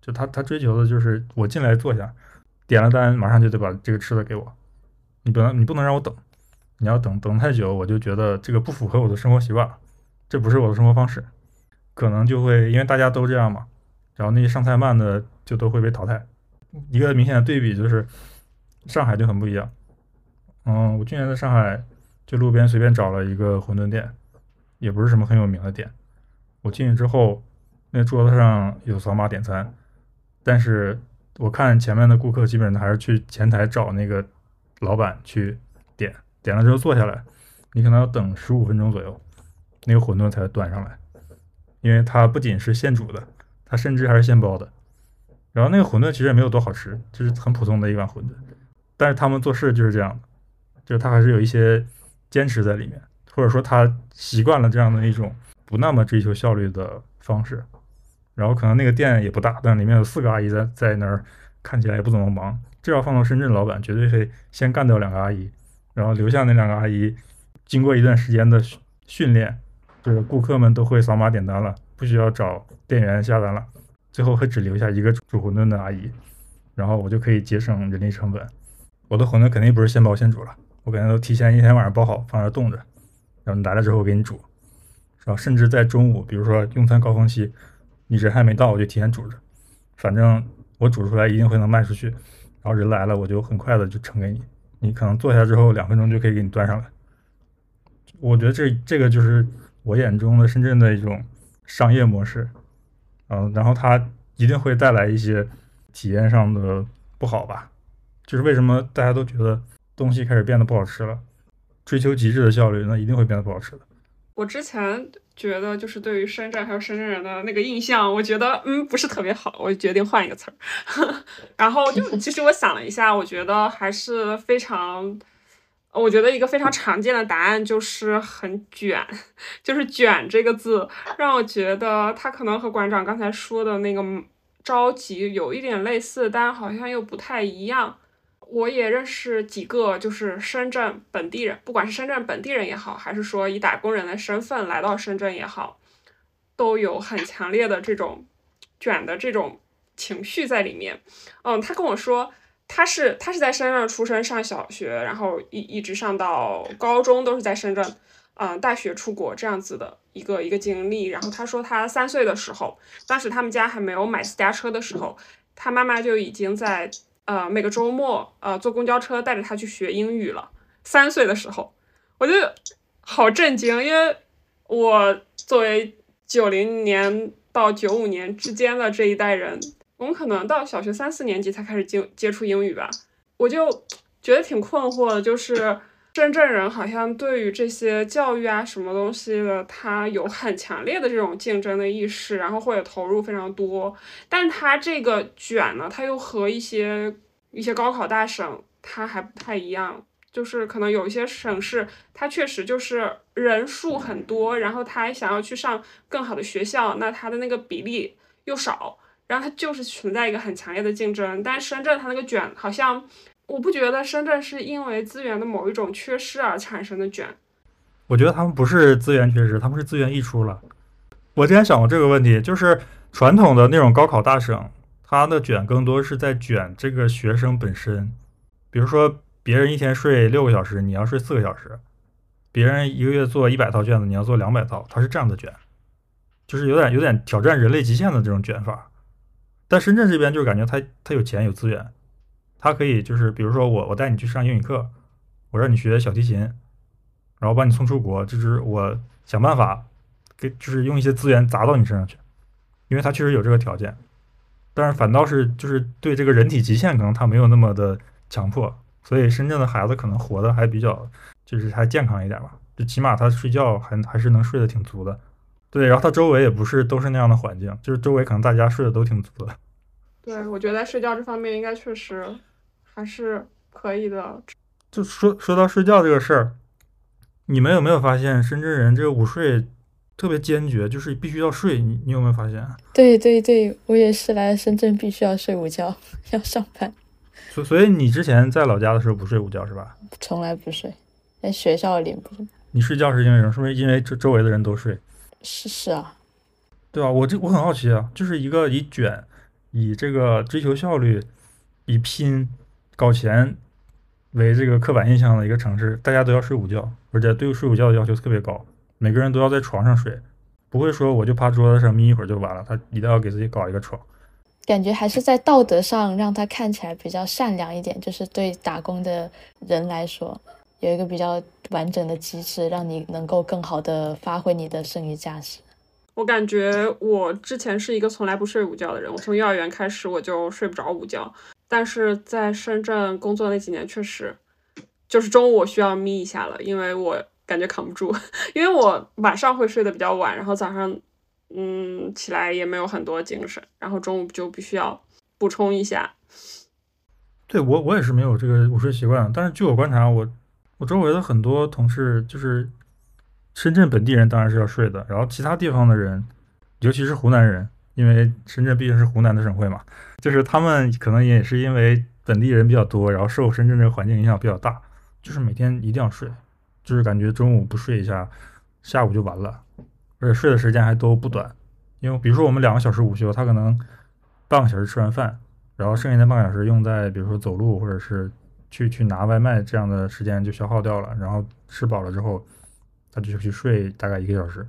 就他他追求的就是我进来坐下，点了单马上就得把这个吃的给我，你不能你不能让我等，你要等等太久，我就觉得这个不符合我的生活习惯，这不是我的生活方式，可能就会因为大家都这样嘛，然后那些上菜慢的就都会被淘汰，一个明显的对比就是。上海就很不一样，嗯，我去年在上海就路边随便找了一个馄饨店，也不是什么很有名的店。我进去之后，那桌子上有扫码点餐，但是我看前面的顾客基本上还是去前台找那个老板去点，点了之后坐下来，你可能要等十五分钟左右，那个馄饨才端上来，因为它不仅是现煮的，它甚至还是现包的。然后那个馄饨其实也没有多好吃，就是很普通的一碗馄饨。但是他们做事就是这样的，就是他还是有一些坚持在里面，或者说他习惯了这样的一种不那么追求效率的方式。然后可能那个店也不大，但里面有四个阿姨在在那儿，看起来也不怎么忙。这要放到深圳，老板绝对会先干掉两个阿姨，然后留下那两个阿姨，经过一段时间的训练，就是顾客们都会扫码点单了，不需要找店员下单了，最后会只留下一个煮馄饨的阿姨，然后我就可以节省人力成本。我的馄饨肯定不是现包现煮了，我肯定都提前一天晚上包好，放那冻着，然后你来了之后我给你煮，是吧？甚至在中午，比如说用餐高峰期，你人还没到，我就提前煮着，反正我煮出来一定会能卖出去，然后人来了我就很快的就盛给你，你可能坐下之后两分钟就可以给你端上来。我觉得这这个就是我眼中的深圳的一种商业模式，嗯，然后它一定会带来一些体验上的不好吧。就是为什么大家都觉得东西开始变得不好吃了？追求极致的效率，那一定会变得不好吃的。我之前觉得，就是对于深圳还有深圳人的那个印象，我觉得嗯不是特别好，我就决定换一个词儿。然后就 其实我想了一下，我觉得还是非常，我觉得一个非常常见的答案就是很卷，就是卷这个字让我觉得它可能和馆长刚才说的那个着急有一点类似，但好像又不太一样。我也认识几个，就是深圳本地人，不管是深圳本地人也好，还是说以打工人的身份来到深圳也好，都有很强烈的这种卷的这种情绪在里面。嗯，他跟我说，他是他是在深圳出生，上小学，然后一一直上到高中都是在深圳，嗯，大学出国这样子的一个一个经历。然后他说，他三岁的时候，当时他们家还没有买私家车的时候，他妈妈就已经在。呃，每个周末，呃，坐公交车带着他去学英语了。三岁的时候，我就好震惊，因为我作为九零年到九五年之间的这一代人，我们可能到小学三四年级才开始接接触英语吧，我就觉得挺困惑的，就是。深圳人好像对于这些教育啊什么东西的，他有很强烈的这种竞争的意识，然后会投入非常多。但他这个卷呢，他又和一些一些高考大省他还不太一样，就是可能有一些省市，它确实就是人数很多，然后他还想要去上更好的学校，那他的那个比例又少，然后他就是存在一个很强烈的竞争。但深圳它那个卷好像。我不觉得深圳是因为资源的某一种缺失而产生的卷。我觉得他们不是资源缺失，他们是资源溢出了。我之前想过这个问题，就是传统的那种高考大省，它的卷更多是在卷这个学生本身。比如说，别人一天睡六个小时，你要睡四个小时；别人一个月做一百套卷子，你要做两百套，它是这样的卷，就是有点有点挑战人类极限的这种卷法。但深圳这边就是感觉他他有钱有资源。他可以就是，比如说我我带你去上英语课，我让你学小提琴，然后把你送出国，就是我想办法给，就是用一些资源砸到你身上去，因为他确实有这个条件，但是反倒是就是对这个人体极限可能他没有那么的强迫，所以深圳的孩子可能活的还比较，就是还健康一点吧，就起码他睡觉还还是能睡得挺足的。对，然后他周围也不是都是那样的环境，就是周围可能大家睡得都挺足的。对，我觉得在睡觉这方面应该确实还是可以的。就说说到睡觉这个事儿，你们有没有发现深圳人这个午睡特别坚决，就是必须要睡？你你有没有发现？对对对，我也是来深圳必须要睡午觉，要上班。所所以你之前在老家的时候不睡午觉是吧？从来不睡，在学校里不。你睡觉是因为什么？是不是因为周周围的人都睡？是是啊，对吧？我这我很好奇啊，就是一个以卷、以这个追求效率、以拼、搞钱为这个刻板印象的一个城市，大家都要睡午觉，而且对睡午觉的要求特别高，每个人都要在床上睡，不会说我就趴桌子上眯一会儿就完了，他一定要给自己搞一个床。感觉还是在道德上让他看起来比较善良一点，就是对打工的人来说。有一个比较完整的机制，让你能够更好的发挥你的剩余价值。我感觉我之前是一个从来不睡午觉的人，我从幼儿园开始我就睡不着午觉。但是在深圳工作那几年，确实就是中午我需要眯一下了，因为我感觉扛不住，因为我晚上会睡得比较晚，然后早上嗯起来也没有很多精神，然后中午就必须要补充一下。对我我也是没有这个午睡习惯，但是据我观察我。我周围的很多同事就是深圳本地人，当然是要睡的。然后其他地方的人，尤其是湖南人，因为深圳毕竟是湖南的省会嘛，就是他们可能也是因为本地人比较多，然后受深圳这个环境影响比较大，就是每天一定要睡，就是感觉中午不睡一下，下午就完了，而且睡的时间还都不短。因为比如说我们两个小时午休，他可能半个小时吃完饭，然后剩下的半个小时用在比如说走路或者是。去去拿外卖这样的时间就消耗掉了，然后吃饱了之后，他就去睡大概一个小时，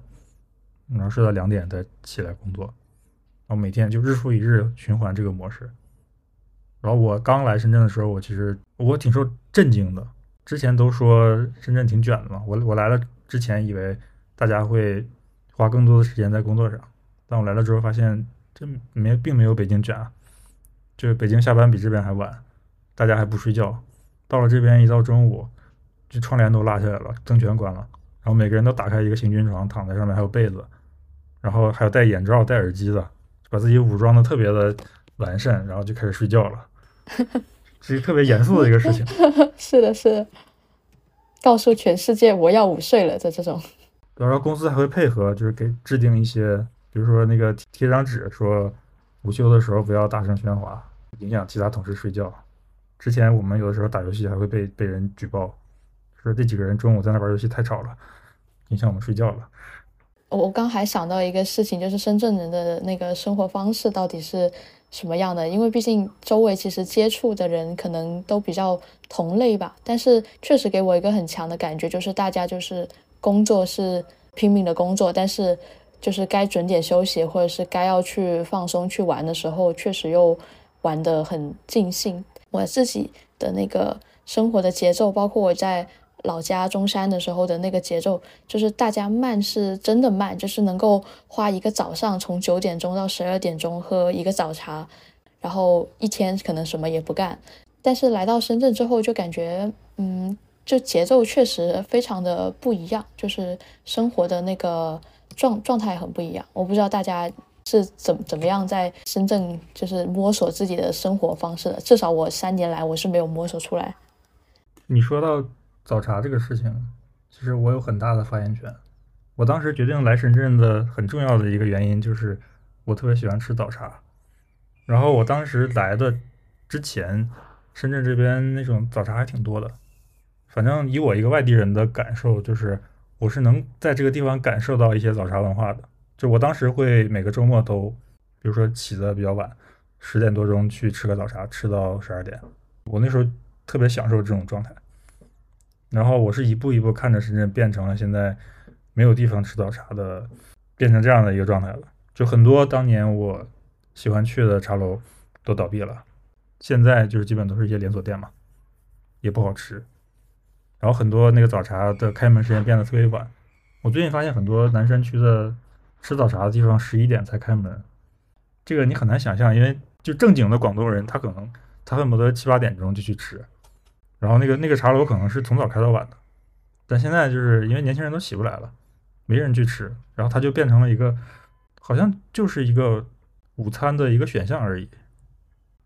然后睡到两点再起来工作，然后每天就日复一日循环这个模式。然后我刚来深圳的时候，我其实我挺受震惊的。之前都说深圳挺卷的嘛，我我来了之前以为大家会花更多的时间在工作上，但我来了之后发现这没并没有北京卷啊，就是北京下班比这边还晚，大家还不睡觉。到了这边，一到中午，这窗帘都拉下来了，灯全关了，然后每个人都打开一个行军床，躺在上面，还有被子，然后还有戴眼罩、戴耳机的，把自己武装的特别的完善，然后就开始睡觉了，是一个特别严肃的一个事情。是的，是的，告诉全世界我要午睡了的这种。然后公司还会配合，就是给制定一些，比如说那个贴张纸，说午休的时候不要大声喧哗，影响其他同事睡觉。之前我们有的时候打游戏还会被被人举报，说这几个人中午在那玩游戏太吵了，影响我们睡觉了。我刚还想到一个事情，就是深圳人的那个生活方式到底是什么样的？因为毕竟周围其实接触的人可能都比较同类吧。但是确实给我一个很强的感觉，就是大家就是工作是拼命的工作，但是就是该准点休息或者是该要去放松去玩的时候，确实又玩得很尽兴。我自己的那个生活的节奏，包括我在老家中山的时候的那个节奏，就是大家慢是真的慢，就是能够花一个早上从九点钟到十二点钟喝一个早茶，然后一天可能什么也不干。但是来到深圳之后，就感觉，嗯，就节奏确实非常的不一样，就是生活的那个状状态很不一样。我不知道大家。是怎怎么样在深圳就是摸索自己的生活方式的？至少我三年来我是没有摸索出来。你说到早茶这个事情，其实我有很大的发言权。我当时决定来深圳的很重要的一个原因就是我特别喜欢吃早茶。然后我当时来的之前，深圳这边那种早茶还挺多的。反正以我一个外地人的感受，就是我是能在这个地方感受到一些早茶文化的。就我当时会每个周末都，比如说起的比较晚，十点多钟去吃个早茶，吃到十二点。我那时候特别享受这种状态。然后我是一步一步看着深圳变成了现在没有地方吃早茶的，变成这样的一个状态了。就很多当年我喜欢去的茶楼都倒闭了，现在就是基本都是一些连锁店嘛，也不好吃。然后很多那个早茶的开门时间变得特别晚。我最近发现很多南山区的。吃早茶的地方十一点才开门，这个你很难想象，因为就正经的广东人，他可能他恨不得七八点钟就去吃，然后那个那个茶楼可能是从早开到晚的，但现在就是因为年轻人都起不来了，没人去吃，然后它就变成了一个好像就是一个午餐的一个选项而已，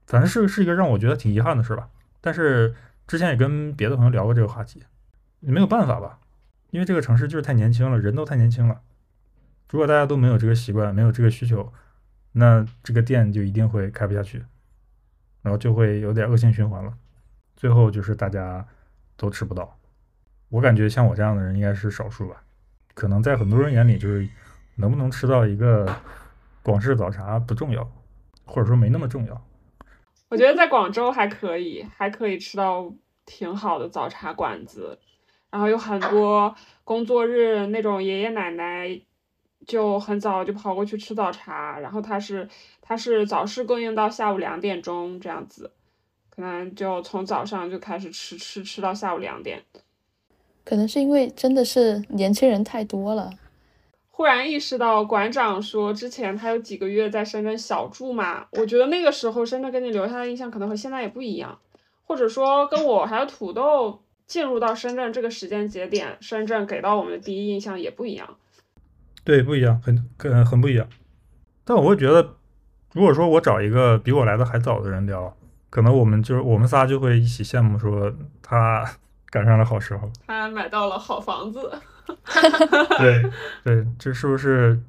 反正是是一个让我觉得挺遗憾的事吧。但是之前也跟别的朋友聊过这个话题，也没有办法吧，因为这个城市就是太年轻了，人都太年轻了。如果大家都没有这个习惯，没有这个需求，那这个店就一定会开不下去，然后就会有点恶性循环了。最后就是大家都吃不到。我感觉像我这样的人应该是少数吧。可能在很多人眼里，就是能不能吃到一个广式早茶不重要，或者说没那么重要。我觉得在广州还可以，还可以吃到挺好的早茶馆子，然后有很多工作日那种爷爷奶奶。就很早就跑过去吃早茶，然后他是他是早市供应到下午两点钟这样子，可能就从早上就开始吃吃吃到下午两点。可能是因为真的是年轻人太多了。忽然意识到馆长说之前他有几个月在深圳小住嘛，我觉得那个时候深圳给你留下的印象可能和现在也不一样，或者说跟我还有土豆进入到深圳这个时间节点，深圳给到我们的第一印象也不一样。对，不一样，很很很不一样。但我会觉得，如果说我找一个比我来的还早的人聊，可能我们就是我们仨就会一起羡慕，说他 赶上了好时候，他买到了好房子。对对，这是不是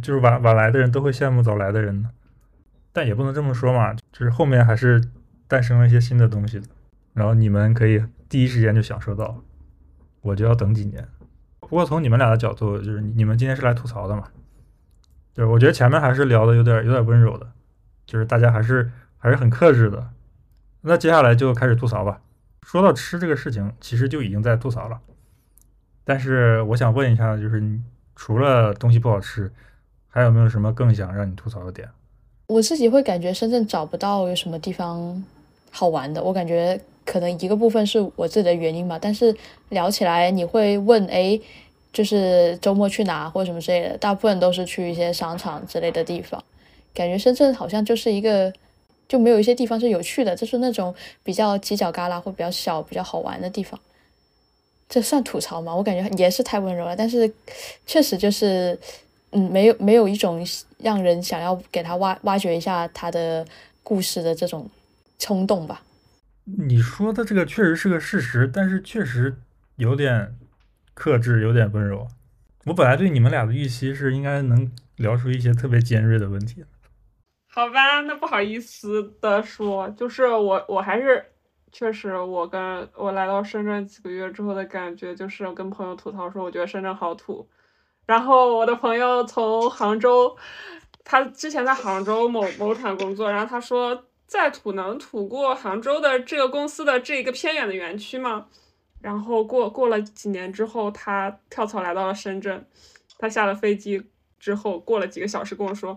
就是晚晚来的人都会羡慕早来的人呢？但也不能这么说嘛，就是后面还是诞生了一些新的东西的，然后你们可以第一时间就享受到，我就要等几年。不过从你们俩的角度，就是你们今天是来吐槽的嘛？对，我觉得前面还是聊的有点有点温柔的，就是大家还是还是很克制的。那接下来就开始吐槽吧。说到吃这个事情，其实就已经在吐槽了。但是我想问一下，就是除了东西不好吃，还有没有什么更想让你吐槽的点？我自己会感觉深圳找不到有什么地方好玩的，我感觉。可能一个部分是我自己的原因吧，但是聊起来你会问，哎，就是周末去哪或者什么之类的，大部分都是去一些商场之类的地方。感觉深圳好像就是一个就没有一些地方是有趣的，就是那种比较犄角旮旯或比较小、比较好玩的地方。这算吐槽吗？我感觉也是太温柔了，但是确实就是，嗯，没有没有一种让人想要给他挖挖掘一下他的故事的这种冲动吧。你说的这个确实是个事实，但是确实有点克制，有点温柔。我本来对你们俩的预期是应该能聊出一些特别尖锐的问题。好吧，那不好意思的说，就是我我还是确实，我跟我来到深圳几个月之后的感觉，就是跟朋友吐槽说，我觉得深圳好土。然后我的朋友从杭州，他之前在杭州某某厂工作，然后他说。再土能土过杭州的这个公司的这一个偏远的园区吗？然后过过了几年之后，他跳槽来到了深圳。他下了飞机之后，过了几个小时跟我说，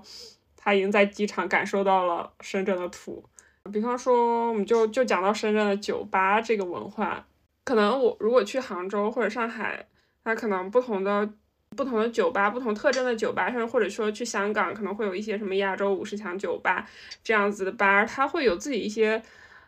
他已经在机场感受到了深圳的土。比方说，我们就就讲到深圳的酒吧这个文化，可能我如果去杭州或者上海，它可能不同的。不同的酒吧，不同特征的酒吧，甚至或者说去香港，可能会有一些什么亚洲五十强酒吧这样子的吧，它会有自己一些，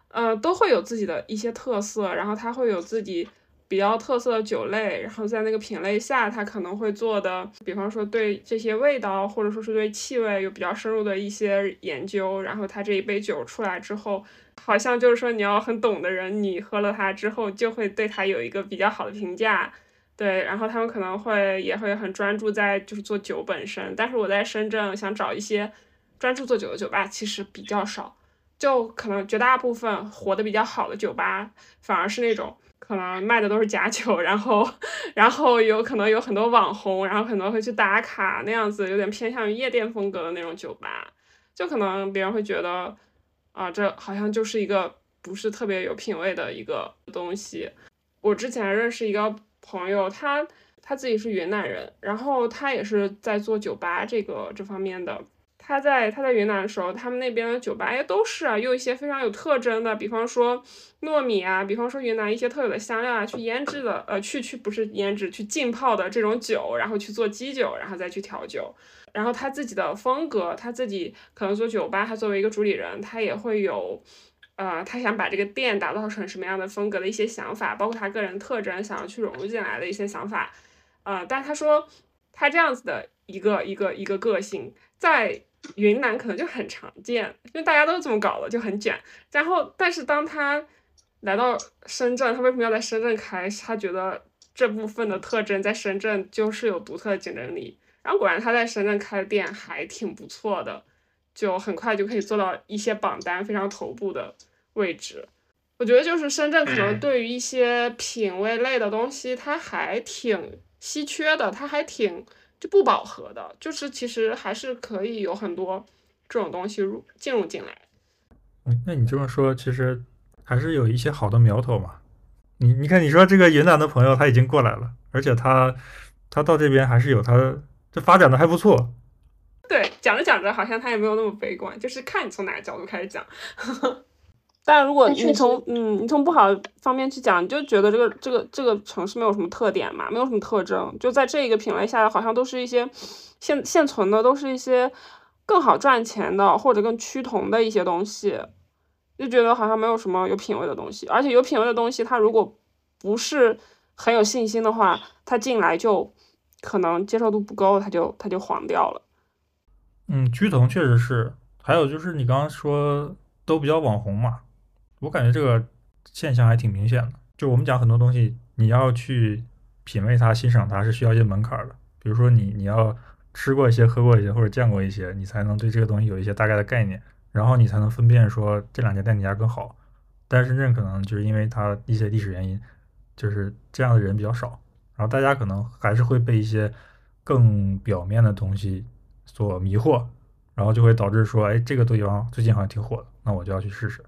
呃，都会有自己的一些特色，然后它会有自己比较特色的酒类，然后在那个品类下，它可能会做的，比方说对这些味道，或者说是对气味有比较深入的一些研究，然后它这一杯酒出来之后，好像就是说你要很懂的人，你喝了它之后就会对它有一个比较好的评价。对，然后他们可能会也会很专注在就是做酒本身，但是我在深圳想找一些专注做酒的酒吧其实比较少，就可能绝大部分活得比较好的酒吧反而是那种可能卖的都是假酒，然后然后有可能有很多网红，然后可能会去打卡那样子，有点偏向于夜店风格的那种酒吧，就可能别人会觉得啊，这好像就是一个不是特别有品位的一个东西。我之前认识一个。朋友，他他自己是云南人，然后他也是在做酒吧这个这方面的。他在他在云南的时候，他们那边的酒吧也都是啊，用一些非常有特征的，比方说糯米啊，比方说云南一些特有的香料啊，去腌制的，呃，去去不是腌制，去浸泡的这种酒，然后去做基酒，然后再去调酒。然后他自己的风格，他自己可能做酒吧，他作为一个主理人，他也会有。呃，他想把这个店打造成什么样的风格的一些想法，包括他个人特征想要去融入进来的一些想法。呃，但他说他这样子的一个一个一个个性，在云南可能就很常见，因为大家都是这么搞的，就很卷。然后，但是当他来到深圳，他为什么要在深圳开？他觉得这部分的特征在深圳就是有独特的竞争力。然后果然他在深圳开的店还挺不错的，就很快就可以做到一些榜单非常头部的位置。我觉得就是深圳可能对于一些品味类的东西，它还挺稀缺的，它还挺就不饱和的，就是其实还是可以有很多这种东西入进入进来。嗯，那你这么说，其实还是有一些好的苗头嘛。你你看，你说这个云南的朋友他已经过来了，而且他他到这边还是有他。这发展的还不错，对，讲着讲着好像他也没有那么悲观，就是看你从哪个角度开始讲。但如果你从嗯，你从不好方面去讲，你就觉得这个这个这个城市没有什么特点嘛，没有什么特征，就在这一个品类下，好像都是一些现现存的，都是一些更好赚钱的或者更趋同的一些东西，就觉得好像没有什么有品位的东西，而且有品位的东西，它如果不是很有信心的话，它进来就。可能接受度不够，它就它就黄掉了。嗯，趋同确实是，还有就是你刚刚说都比较网红嘛，我感觉这个现象还挺明显的。就我们讲很多东西，你要去品味它、欣赏它是需要一些门槛的。比如说你你要吃过一些、喝过一些或者见过一些，你才能对这个东西有一些大概的概念，然后你才能分辨说这两家店哪家更好。但是深圳可能就是因为它一些历史原因，就是这样的人比较少。然后大家可能还是会被一些更表面的东西所迷惑，然后就会导致说，哎，这个地方最近好像挺火的，那我就要去试试，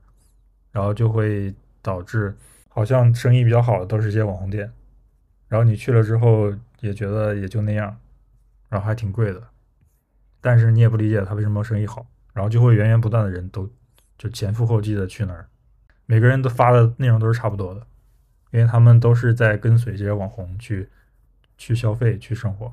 然后就会导致好像生意比较好的都是一些网红店，然后你去了之后也觉得也就那样，然后还挺贵的，但是你也不理解他为什么生意好，然后就会源源不断的人都就前赴后继的去那儿，每个人都发的内容都是差不多的。因为他们都是在跟随这些网红去去消费、去生活。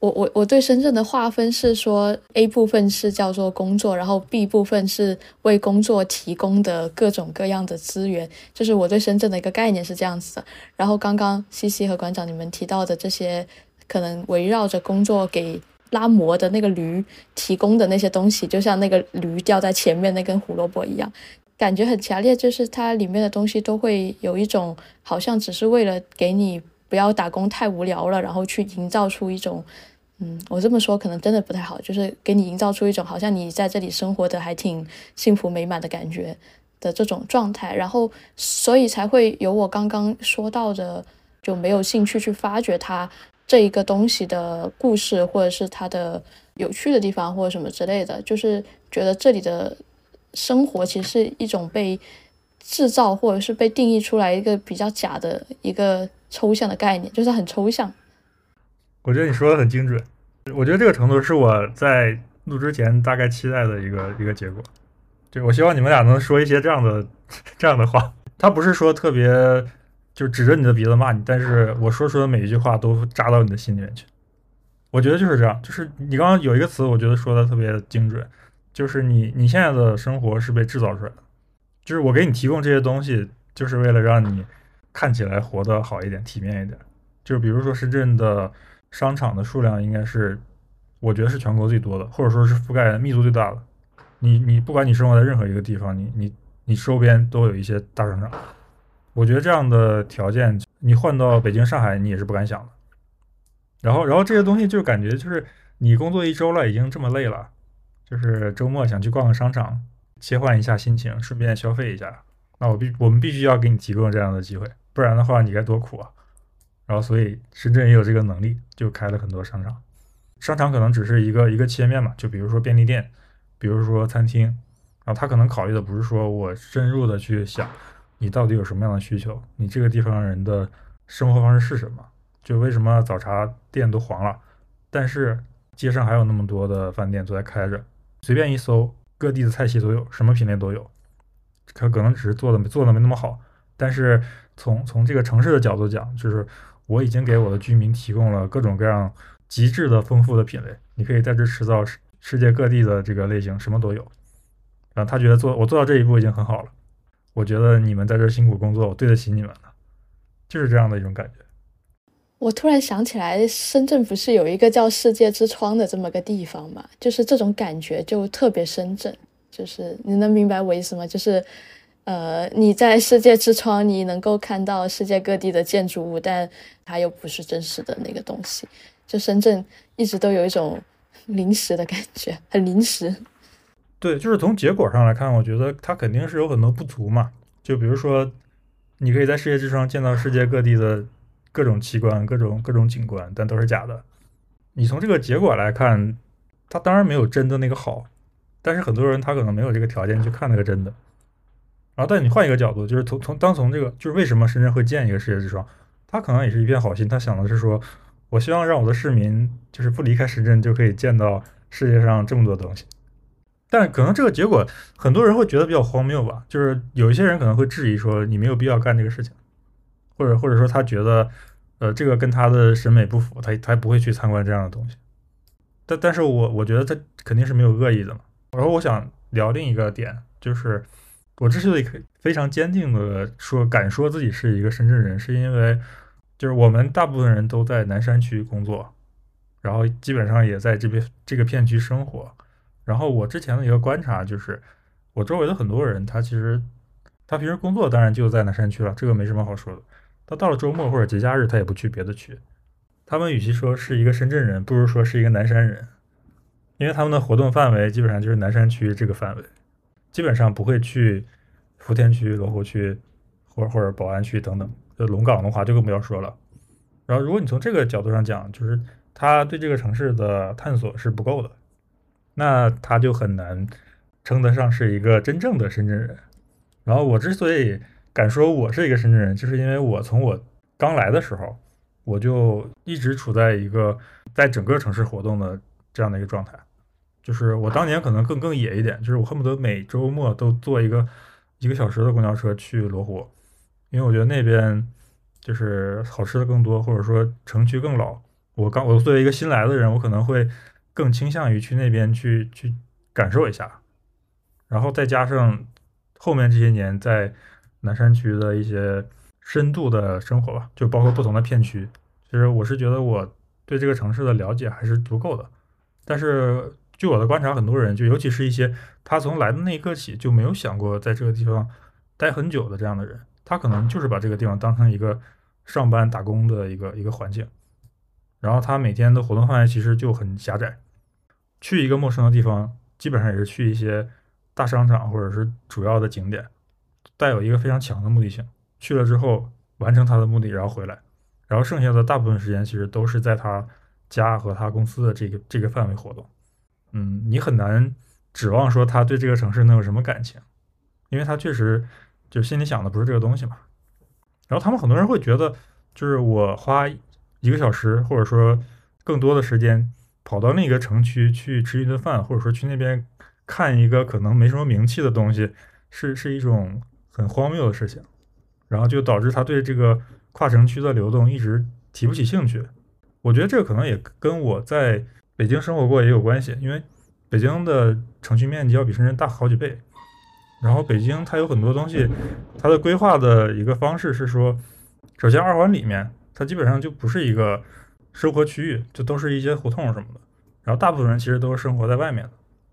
我我我对深圳的划分是说，A 部分是叫做工作，然后 B 部分是为工作提供的各种各样的资源，就是我对深圳的一个概念是这样子的。然后刚刚西西和馆长你们提到的这些，可能围绕着工作给拉磨的那个驴提供的那些东西，就像那个驴吊在前面那根胡萝卜一样。感觉很强烈，就是它里面的东西都会有一种好像只是为了给你不要打工太无聊了，然后去营造出一种，嗯，我这么说可能真的不太好，就是给你营造出一种好像你在这里生活的还挺幸福美满的感觉的这种状态，然后所以才会有我刚刚说到的，就没有兴趣去发掘它这一个东西的故事，或者是它的有趣的地方或者什么之类的，就是觉得这里的。生活其实是一种被制造或者是被定义出来一个比较假的一个抽象的概念，就是很抽象。我觉得你说的很精准，我觉得这个程度是我在录之前大概期待的一个一个结果。就我希望你们俩能说一些这样的 这样的话，他不是说特别就指着你的鼻子骂你，但是我说出的每一句话都扎到你的心里面去。我觉得就是这样，就是你刚刚有一个词，我觉得说的特别精准。就是你，你现在的生活是被制造出来的。就是我给你提供这些东西，就是为了让你看起来活得好一点、体面一点。就比如说深圳的商场的数量，应该是我觉得是全国最多的，或者说是覆盖密度最大的。你你不管你生活在任何一个地方，你你你周边都有一些大商场。我觉得这样的条件，你换到北京、上海，你也是不敢想的。然后，然后这些东西就感觉就是你工作一周了，已经这么累了。就是周末想去逛个商场，切换一下心情，顺便消费一下。那我必我们必须要给你提供这样的机会，不然的话你该多苦啊！然后，所以深圳也有这个能力，就开了很多商场。商场可能只是一个一个切面嘛，就比如说便利店，比如说餐厅。然后他可能考虑的不是说我深入的去想你到底有什么样的需求，你这个地方人的生活方式是什么？就为什么早茶店都黄了，但是街上还有那么多的饭店都在开着。随便一搜，各地的菜系都有，什么品类都有。可可能只是做的做的没那么好，但是从从这个城市的角度讲，就是我已经给我的居民提供了各种各样极致的丰富的品类，你可以在这吃到世界各地的这个类型，什么都有。然后他觉得做我做到这一步已经很好了，我觉得你们在这辛苦工作，我对得起你们的，就是这样的一种感觉。我突然想起来，深圳不是有一个叫世界之窗的这么个地方吗？就是这种感觉就特别深圳，就是你能明白我意思吗？就是呃，你在世界之窗，你能够看到世界各地的建筑物，但它又不是真实的那个东西。就深圳一直都有一种临时的感觉，很临时。对，就是从结果上来看，我觉得它肯定是有很多不足嘛。就比如说，你可以在世界之窗见到世界各地的各种奇观、各种各种景观，但都是假的。你从这个结果来看，它当然没有真的那个好，但是很多人他可能没有这个条件去看那个真的。然后，但你换一个角度，就是从从当从这个，就是为什么深圳会建一个世界之窗，他可能也是一片好心，他想的是说，我希望让我的市民就是不离开深圳就可以见到世界上这么多东西。但可能这个结果很多人会觉得比较荒谬吧，就是有一些人可能会质疑说你没有必要干这个事情，或者或者说他觉得，呃，这个跟他的审美不符，他他不会去参观这样的东西。但但是我我觉得他肯定是没有恶意的嘛。然后我想聊另一个点，就是我之所以可以非常坚定的说敢说自己是一个深圳人，是因为就是我们大部分人都在南山区工作，然后基本上也在这边这个片区生活。然后我之前的一个观察就是，我周围的很多人，他其实他平时工作当然就在南山区了，这个没什么好说的。他到了周末或者节假日，他也不去别的区。他们与其说是一个深圳人，不如说是一个南山人，因为他们的活动范围基本上就是南山区这个范围，基本上不会去福田区、罗湖区或者或者宝安区等等。就龙岗的话就更不要说了。然后如果你从这个角度上讲，就是他对这个城市的探索是不够的。那他就很难称得上是一个真正的深圳人。然后我之所以敢说我是一个深圳人，就是因为我从我刚来的时候，我就一直处在一个在整个城市活动的这样的一个状态。就是我当年可能更更野一点，就是我恨不得每周末都坐一个一个小时的公交车去罗湖，因为我觉得那边就是好吃的更多，或者说城区更老。我刚我作为一个新来的人，我可能会。更倾向于去那边去去感受一下，然后再加上后面这些年在南山区的一些深度的生活吧，就包括不同的片区。其实我是觉得我对这个城市的了解还是足够的。但是据我的观察，很多人就尤其是一些他从来的那一刻起就没有想过在这个地方待很久的这样的人，他可能就是把这个地方当成一个上班打工的一个一个环境。然后他每天的活动范围其实就很狭窄，去一个陌生的地方，基本上也是去一些大商场或者是主要的景点，带有一个非常强的目的性。去了之后完成他的目的，然后回来，然后剩下的大部分时间其实都是在他家和他公司的这个这个范围活动。嗯，你很难指望说他对这个城市能有什么感情，因为他确实就心里想的不是这个东西嘛。然后他们很多人会觉得，就是我花。一个小时，或者说更多的时间，跑到那个城区去吃一顿饭，或者说去那边看一个可能没什么名气的东西，是是一种很荒谬的事情。然后就导致他对这个跨城区的流动一直提不起兴趣。我觉得这个可能也跟我在北京生活过也有关系，因为北京的城区面积要比深圳大好几倍。然后北京它有很多东西，它的规划的一个方式是说，首先二环里面。它基本上就不是一个生活区域，就都是一些胡同什么的。然后大部分人其实都是生活在外面的。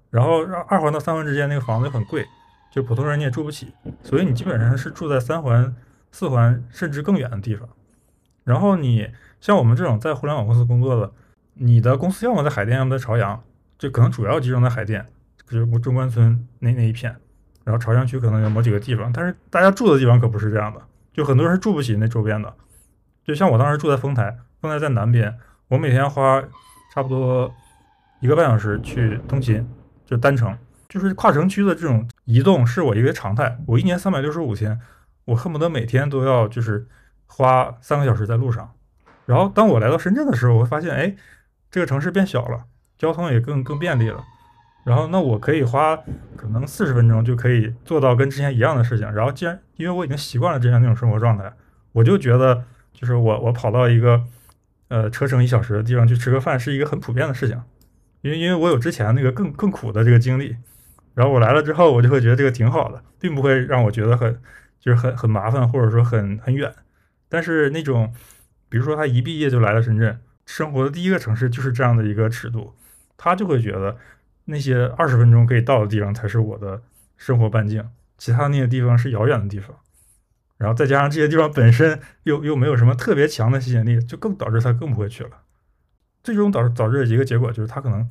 然后二环到三环之间那个房子很贵，就普通人你也住不起，所以你基本上是住在三环、四环甚至更远的地方。然后你像我们这种在互联网公司工作的，你的公司要么在海淀，要么在朝阳，就可能主要集中在海淀，就是中关村那那一片。然后朝阳区可能有某几个地方，但是大家住的地方可不是这样的，就很多人是住不起那周边的。就像我当时住在丰台，丰台在南边，我每天花差不多一个半小时去通勤，就单程，就是跨城区的这种移动是我一个常态。我一年三百六十五天，我恨不得每天都要就是花三个小时在路上。然后当我来到深圳的时候，我会发现，哎，这个城市变小了，交通也更更便利了。然后那我可以花可能四十分钟就可以做到跟之前一样的事情。然后既然因为我已经习惯了之前那种生活状态，我就觉得。就是我我跑到一个呃车程一小时的地方去吃个饭是一个很普遍的事情，因为因为我有之前那个更更苦的这个经历，然后我来了之后，我就会觉得这个挺好的，并不会让我觉得很就是很很麻烦，或者说很很远。但是那种，比如说他一毕业就来了深圳，生活的第一个城市就是这样的一个尺度，他就会觉得那些二十分钟可以到的地方才是我的生活半径，其他那些地方是遥远的地方。然后再加上这些地方本身又又没有什么特别强的吸引力，就更导致他更不会去了。最终导致导致的一个结果就是他可能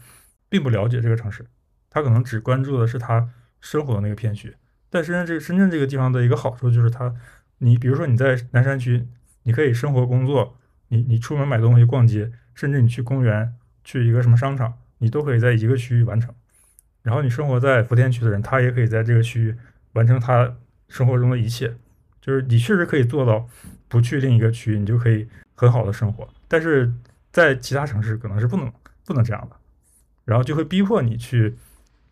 并不了解这个城市。他可能只关注的是他生活的那个片区，但深圳这个深圳这个地方的一个好处就是它，你比如说你在南山区，你可以生活工作，你你出门买东西逛街，甚至你去公园去一个什么商场，你都可以在一个区域完成。然后你生活在福田区的人，他也可以在这个区域完成他生活中的一切，就是你确实可以做到不去另一个区域，你就可以很好的生活。但是在其他城市可能是不能不能这样的，然后就会逼迫你去。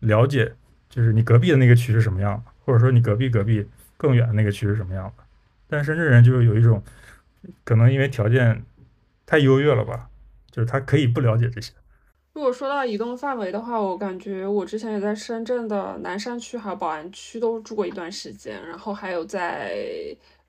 了解，就是你隔壁的那个区是什么样的，或者说你隔壁隔壁更远的那个区是什么样的。但深圳人就是有一种，可能因为条件太优越了吧，就是他可以不了解这些。如果说到移动范围的话，我感觉我之前也在深圳的南山区还有宝安区都住过一段时间，然后还有在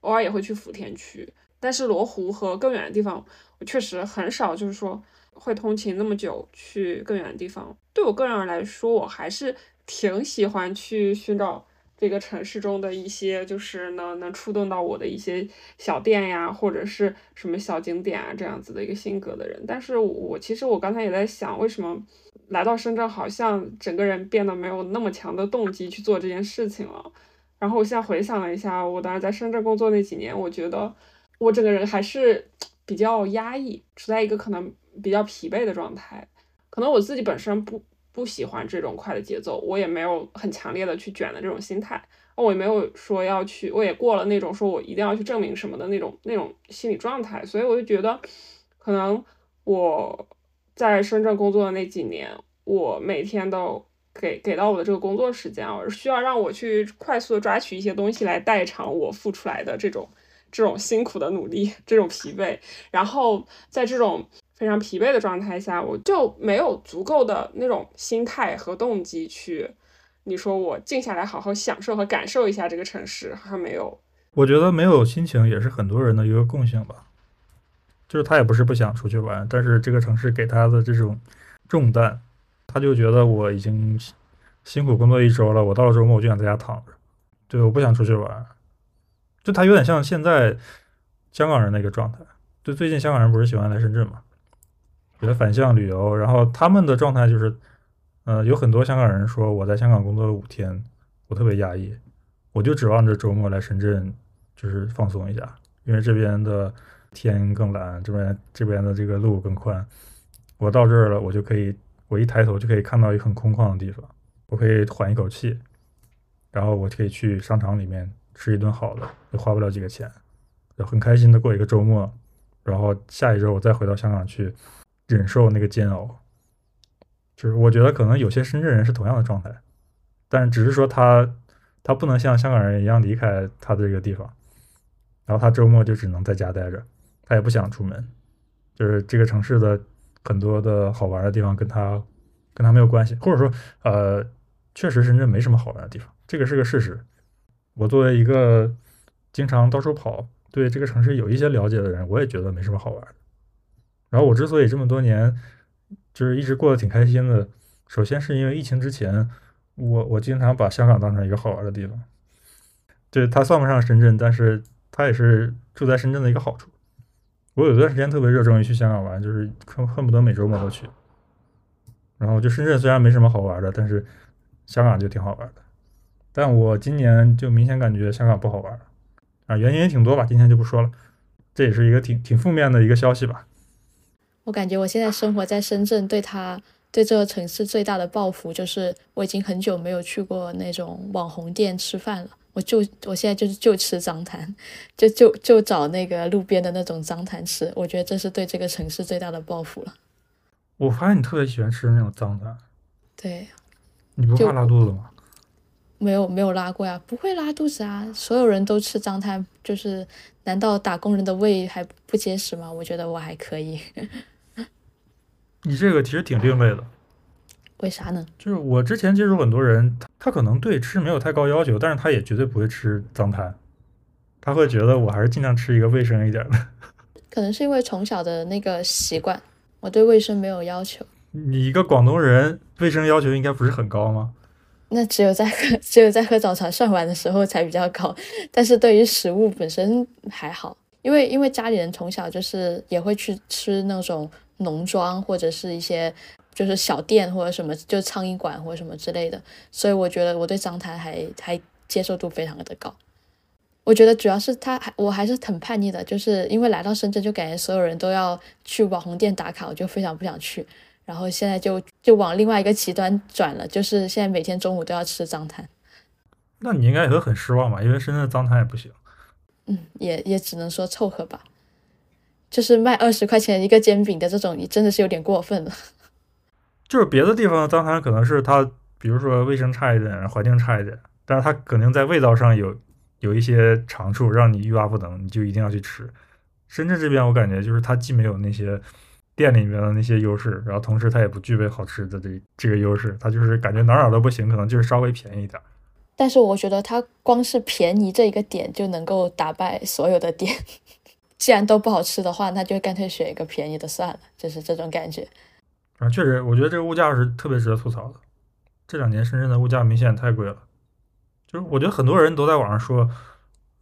偶尔也会去福田区，但是罗湖和更远的地方，我确实很少，就是说。会通勤那么久去更远的地方，对我个人来说，我还是挺喜欢去寻找这个城市中的一些，就是能能触动到我的一些小店呀，或者是什么小景点啊这样子的一个性格的人。但是我其实我刚才也在想，为什么来到深圳，好像整个人变得没有那么强的动机去做这件事情了。然后我现在回想了一下，我当时在深圳工作那几年，我觉得我整个人还是比较压抑，处在一个可能。比较疲惫的状态，可能我自己本身不不喜欢这种快的节奏，我也没有很强烈的去卷的这种心态，我也没有说要去，我也过了那种说我一定要去证明什么的那种那种心理状态，所以我就觉得，可能我在深圳工作的那几年，我每天都给给到我的这个工作时间，啊需要让我去快速的抓取一些东西来代偿我付出来的这种这种辛苦的努力，这种疲惫，然后在这种。非常疲惫的状态下，我就没有足够的那种心态和动机去，你说我静下来好好享受和感受一下这个城市，好像没有。我觉得没有心情也是很多人的一个共性吧，就是他也不是不想出去玩，但是这个城市给他的这种重担，他就觉得我已经辛苦工作一周了，我到了周末我就想在家躺着，对，我不想出去玩，就他有点像现在香港人那个状态。就最近香港人不是喜欢来深圳嘛？觉得反向旅游，然后他们的状态就是，呃，有很多香港人说我在香港工作了五天，我特别压抑，我就指望着周末来深圳，就是放松一下，因为这边的天更蓝，这边这边的这个路更宽，我到这儿了，我就可以，我一抬头就可以看到一个很空旷的地方，我可以缓一口气，然后我可以去商场里面吃一顿好的，也花不了几个钱，就很开心的过一个周末，然后下一周我再回到香港去。忍受那个煎熬，就是我觉得可能有些深圳人是同样的状态，但只是说他他不能像香港人一样离开他的这个地方，然后他周末就只能在家待着，他也不想出门，就是这个城市的很多的好玩的地方跟他跟他没有关系，或者说呃，确实深圳没什么好玩的地方，这个是个事实。我作为一个经常到处跑，对这个城市有一些了解的人，我也觉得没什么好玩的。然后我之所以这么多年就是一直过得挺开心的，首先是因为疫情之前，我我经常把香港当成一个好玩的地方，对它算不上深圳，但是它也是住在深圳的一个好处。我有段时间特别热衷于去香港玩，就是恨恨不得每周末都去。然后就深圳虽然没什么好玩的，但是香港就挺好玩的。但我今年就明显感觉香港不好玩啊，原因也挺多吧，今天就不说了。这也是一个挺挺负面的一个消息吧。我感觉我现在生活在深圳，对他对这个城市最大的报复就是，我已经很久没有去过那种网红店吃饭了。我就我现在就是就吃脏摊，就就就找那个路边的那种脏摊吃。我觉得这是对这个城市最大的报复了。我发现你特别喜欢吃那种脏的。对。你不怕拉肚子吗？没有没有拉过呀，不会拉肚子啊。所有人都吃脏摊，就是难道打工人的胃还不结实吗？我觉得我还可以。你这个其实挺另类的，为啥呢？就是我之前接触很多人，他他可能对吃没有太高要求，但是他也绝对不会吃脏摊，他会觉得我还是尽量吃一个卫生一点的。可能是因为从小的那个习惯，我对卫生没有要求。你一个广东人，卫生要求应该不是很高吗？那只有在喝 只有在喝早茶涮碗的时候才比较高，但是对于食物本身还好，因为因为家里人从小就是也会去吃那种农庄或者是一些就是小店或者什么就苍蝇馆或者什么之类的，所以我觉得我对脏摊还还接受度非常的高。我觉得主要是他还我还是很叛逆的，就是因为来到深圳就感觉所有人都要去网红店打卡，我就非常不想去。然后现在就就往另外一个极端转了，就是现在每天中午都要吃脏摊。那你应该也会很失望吧？因为深圳的脏摊也不行。嗯，也也只能说凑合吧。就是卖二十块钱一个煎饼的这种，你真的是有点过分了。就是别的地方的脏摊可能是它，比如说卫生差一点，环境差一点，但是它肯定在味道上有有一些长处，让你欲罢不能，你就一定要去吃。深圳这边我感觉就是它既没有那些。店里面的那些优势，然后同时它也不具备好吃的这这个优势，它就是感觉哪哪都不行，可能就是稍微便宜一点。但是我觉得它光是便宜这一个点就能够打败所有的店。既然都不好吃的话，那就干脆选一个便宜的算了，就是这种感觉。啊，确实，我觉得这个物价是特别值得吐槽的。这两年深圳的物价明显太贵了，就是我觉得很多人都在网上说，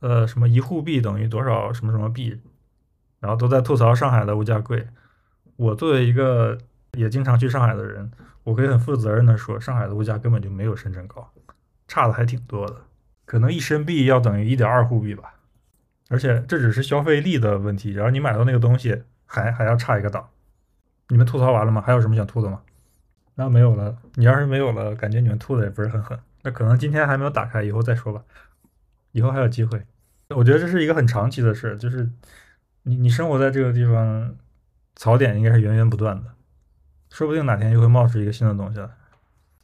呃，什么一户币等于多少什么什么币，然后都在吐槽上海的物价贵。我作为一个也经常去上海的人，我可以很负责任的说，上海的物价根本就没有深圳高，差的还挺多的，可能一升币要等于一点二沪币吧，而且这只是消费力的问题，然后你买到那个东西还还要差一个档。你们吐槽完了吗？还有什么想吐的吗？那没有了。你要是没有了，感觉你们吐的也不是很狠，那可能今天还没有打开，以后再说吧，以后还有机会。我觉得这是一个很长期的事，就是你你生活在这个地方。槽点应该是源源不断的，说不定哪天又会冒出一个新的东西来。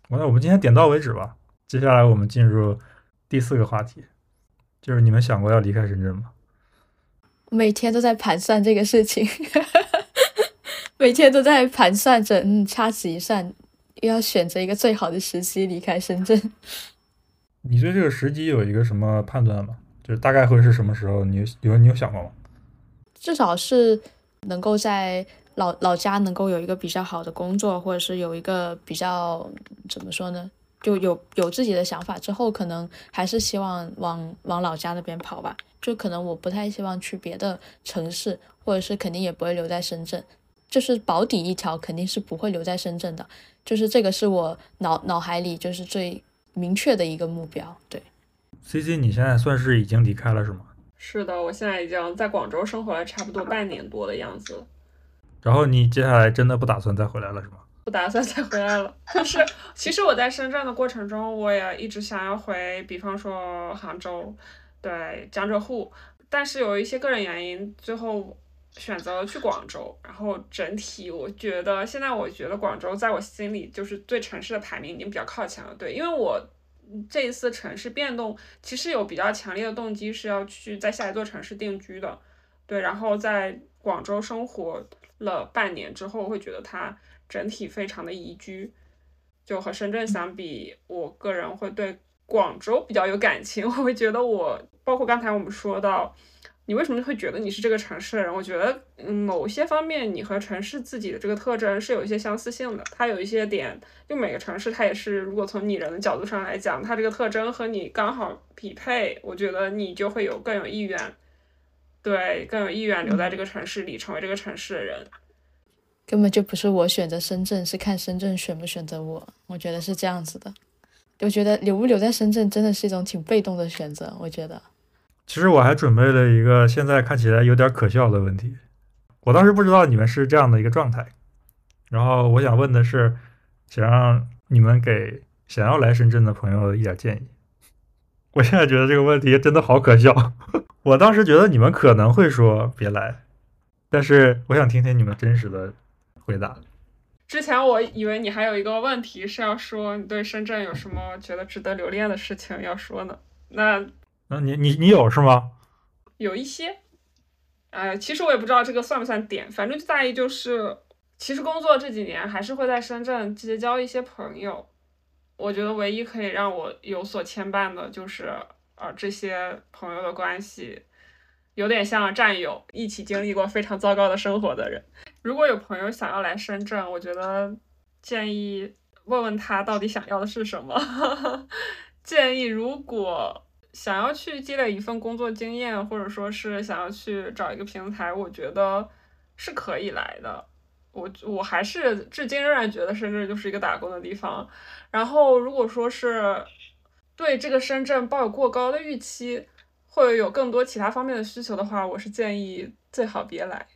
那我们今天点到为止吧。接下来我们进入第四个话题，就是你们想过要离开深圳吗？每天都在盘算这个事情，每天都在盘算着，嗯，掐指一算，又要选择一个最好的时机离开深圳。你对这个时机有一个什么判断吗？就是大概会是什么时候？你有你有想过吗？至少是。能够在老老家能够有一个比较好的工作，或者是有一个比较怎么说呢，就有有自己的想法之后，可能还是希望往往老家那边跑吧。就可能我不太希望去别的城市，或者是肯定也不会留在深圳。就是保底一条，肯定是不会留在深圳的。就是这个是我脑脑海里就是最明确的一个目标。对，C C，你现在算是已经离开了是吗？是的，我现在已经在广州生活了差不多半年多的样子了。然后你接下来真的不打算再回来了是吗？不打算再回来了。但 是其实我在深圳的过程中，我也一直想要回，比方说杭州，对江浙沪。但是有一些个人原因，最后选择了去广州。然后整体我觉得，现在我觉得广州在我心里就是对城市的排名已经比较靠前了。对，因为我。这一次城市变动，其实有比较强烈的动机是要去在下一座城市定居的，对。然后在广州生活了半年之后，会觉得它整体非常的宜居，就和深圳相比，我个人会对广州比较有感情。我会觉得我，包括刚才我们说到。你为什么会觉得你是这个城市的人？我觉得，嗯，某些方面你和城市自己的这个特征是有一些相似性的。它有一些点，就每个城市它也是，如果从拟人的角度上来讲，它这个特征和你刚好匹配，我觉得你就会有更有意愿，对，更有意愿留在这个城市里，成为这个城市的人。根本就不是我选择深圳，是看深圳选不选择我。我觉得是这样子的。我觉得留不留在深圳真的是一种挺被动的选择。我觉得。其实我还准备了一个现在看起来有点可笑的问题，我当时不知道你们是这样的一个状态，然后我想问的是，想让你们给想要来深圳的朋友一点建议。我现在觉得这个问题真的好可笑，我当时觉得你们可能会说别来，但是我想听听你们真实的回答。之前我以为你还有一个问题是要说你对深圳有什么觉得值得留恋的事情要说呢？那。那你你你有是吗？有一些，呃，其实我也不知道这个算不算点，反正就大意就是，其实工作这几年还是会在深圳结交一些朋友。我觉得唯一可以让我有所牵绊的就是，呃，这些朋友的关系有点像战友，一起经历过非常糟糕的生活的人。如果有朋友想要来深圳，我觉得建议问问他到底想要的是什么。建议如果想要去积累一份工作经验，或者说是想要去找一个平台，我觉得是可以来的。我我还是至今仍然觉得深圳就是一个打工的地方。然后，如果说是对这个深圳抱有过高的预期，或者有更多其他方面的需求的话，我是建议最好别来，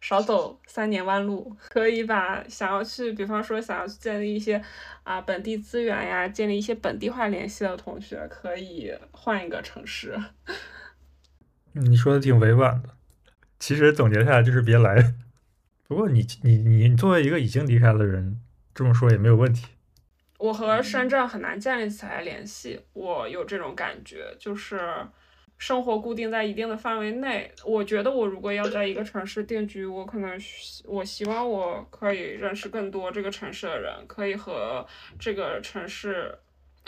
少走三年弯路。可以把想要去，比方说想要去建立一些啊本地资源呀，建立一些本地化联系的同学，可以换一个城市。你说的挺委婉的，其实总结下来就是别来。不过你你你作为一个已经离开的人，这么说也没有问题。我和深圳很难建立起来联系，我有这种感觉，就是生活固定在一定的范围内。我觉得我如果要在一个城市定居，我可能我希望我可以认识更多这个城市的人，可以和这个城市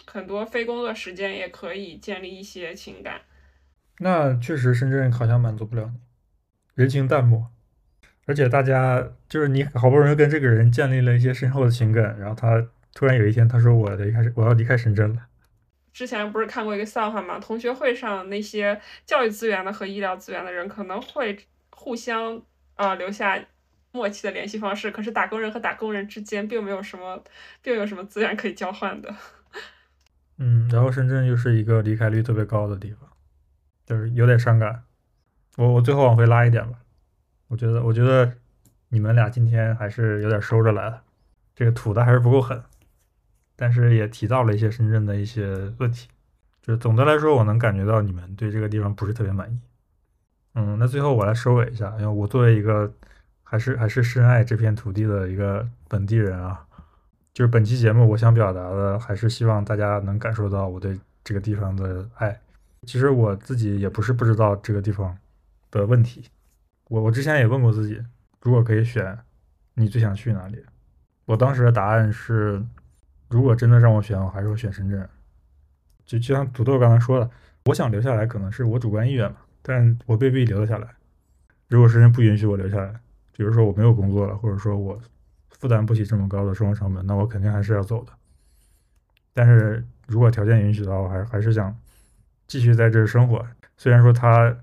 很多非工作时间也可以建立一些情感。那确实，深圳好像满足不了你，人情淡漠。而且大家就是你好不容易跟这个人建立了一些深厚的情感，然后他突然有一天他说我离开我要离开深圳了。之前不是看过一个笑话吗？同学会上那些教育资源的和医疗资源的人可能会互相啊留下默契的联系方式，可是打工人和打工人之间并没有什么并没有什么资源可以交换的。嗯，然后深圳又是一个离开率特别高的地方，就是有点伤感。我我最后往回拉一点吧。我觉得，我觉得你们俩今天还是有点收着来的，这个吐的还是不够狠，但是也提到了一些深圳的一些问题，就是总的来说，我能感觉到你们对这个地方不是特别满意。嗯，那最后我来收尾一下，因为我作为一个还是还是深爱这片土地的一个本地人啊，就是本期节目我想表达的，还是希望大家能感受到我对这个地方的爱。其实我自己也不是不知道这个地方的问题。我我之前也问过自己，如果可以选，你最想去哪里？我当时的答案是，如果真的让我选，我还是会选深圳。就就像土豆刚才说的，我想留下来，可能是我主观意愿嘛，但我未必留得下来。如果深圳不允许我留下来，比如说我没有工作了，或者说我负担不起这么高的生活成本，那我肯定还是要走的。但是如果条件允许的话，我还还是想继续在这儿生活。虽然说他。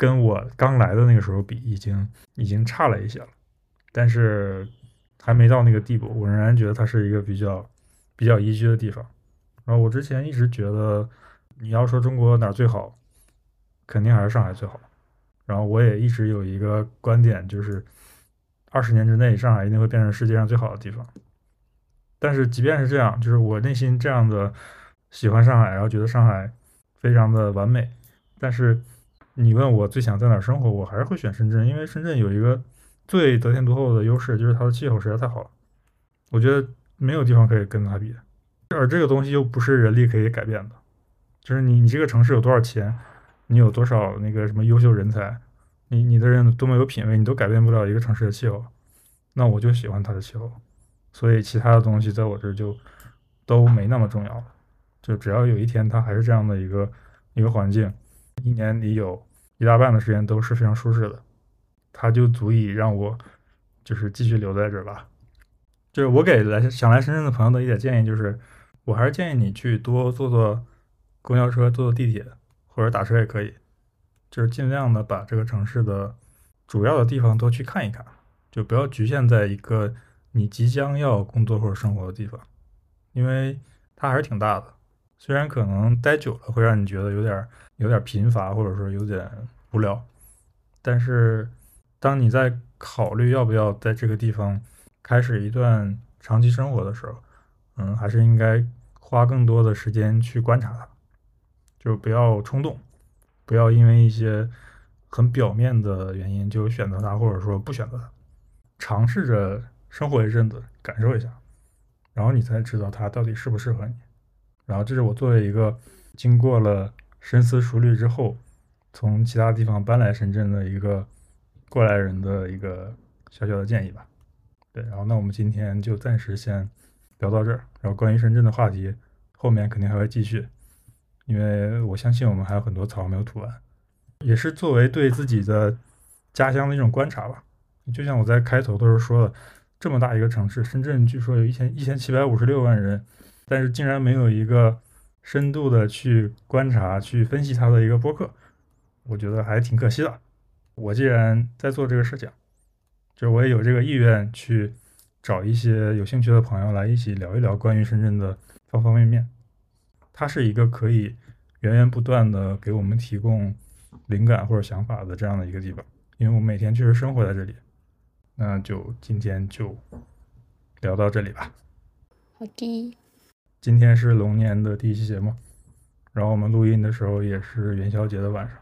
跟我刚来的那个时候比，已经已经差了一些了，但是还没到那个地步。我仍然觉得它是一个比较比较宜居的地方。然后我之前一直觉得，你要说中国哪儿最好，肯定还是上海最好。然后我也一直有一个观点，就是二十年之内，上海一定会变成世界上最好的地方。但是即便是这样，就是我内心这样的喜欢上海，然后觉得上海非常的完美，但是。你问我最想在哪儿生活，我还是会选深圳，因为深圳有一个最得天独厚的优势，就是它的气候实在太好了。我觉得没有地方可以跟它比，而这个东西又不是人力可以改变的，就是你你这个城市有多少钱，你有多少那个什么优秀人才，你你的人多么有品位，你都改变不了一个城市的气候。那我就喜欢它的气候，所以其他的东西在我这就都没那么重要了。就只要有一天它还是这样的一个一个环境，一年里有。一大半的时间都是非常舒适的，它就足以让我就是继续留在这儿吧。就是我给来想来深圳的朋友的一点建议就是，我还是建议你去多坐坐公交车、坐坐地铁或者打车也可以，就是尽量的把这个城市的主要的地方都去看一看，就不要局限在一个你即将要工作或者生活的地方，因为它还是挺大的。虽然可能待久了会让你觉得有点有点贫乏，或者说有点无聊，但是当你在考虑要不要在这个地方开始一段长期生活的时候，嗯，还是应该花更多的时间去观察它，就不要冲动，不要因为一些很表面的原因就选择它，或者说不选择它，尝试着生活一阵子，感受一下，然后你才知道它到底适不适合你。然后这是我作为一个经过了深思熟虑之后，从其他地方搬来深圳的一个过来人的一个小小的建议吧。然后那我们今天就暂时先聊到这儿，然后关于深圳的话题后面肯定还会继续，因为我相信我们还有很多草没有吐完，也是作为对自己的家乡的一种观察吧。就像我在开头的时候说的，这么大一个城市，深圳据说有一千一千七百五十六万人，但是竟然没有一个深度的去观察、去分析它的一个播客，我觉得还挺可惜的。我既然在做这个事情，就我也有这个意愿去找一些有兴趣的朋友来一起聊一聊关于深圳的方方面面。它是一个可以源源不断的给我们提供灵感或者想法的这样的一个地方，因为我每天确实生活在这里。那就今天就聊到这里吧。好的，今天是龙年的第一期节目，然后我们录音的时候也是元宵节的晚上，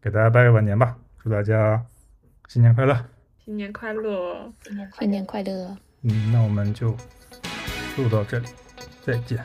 给大家拜个晚年吧，祝大家新年快乐。新年快乐！新年快乐新年快乐。嗯，那我们就录到这里，再见。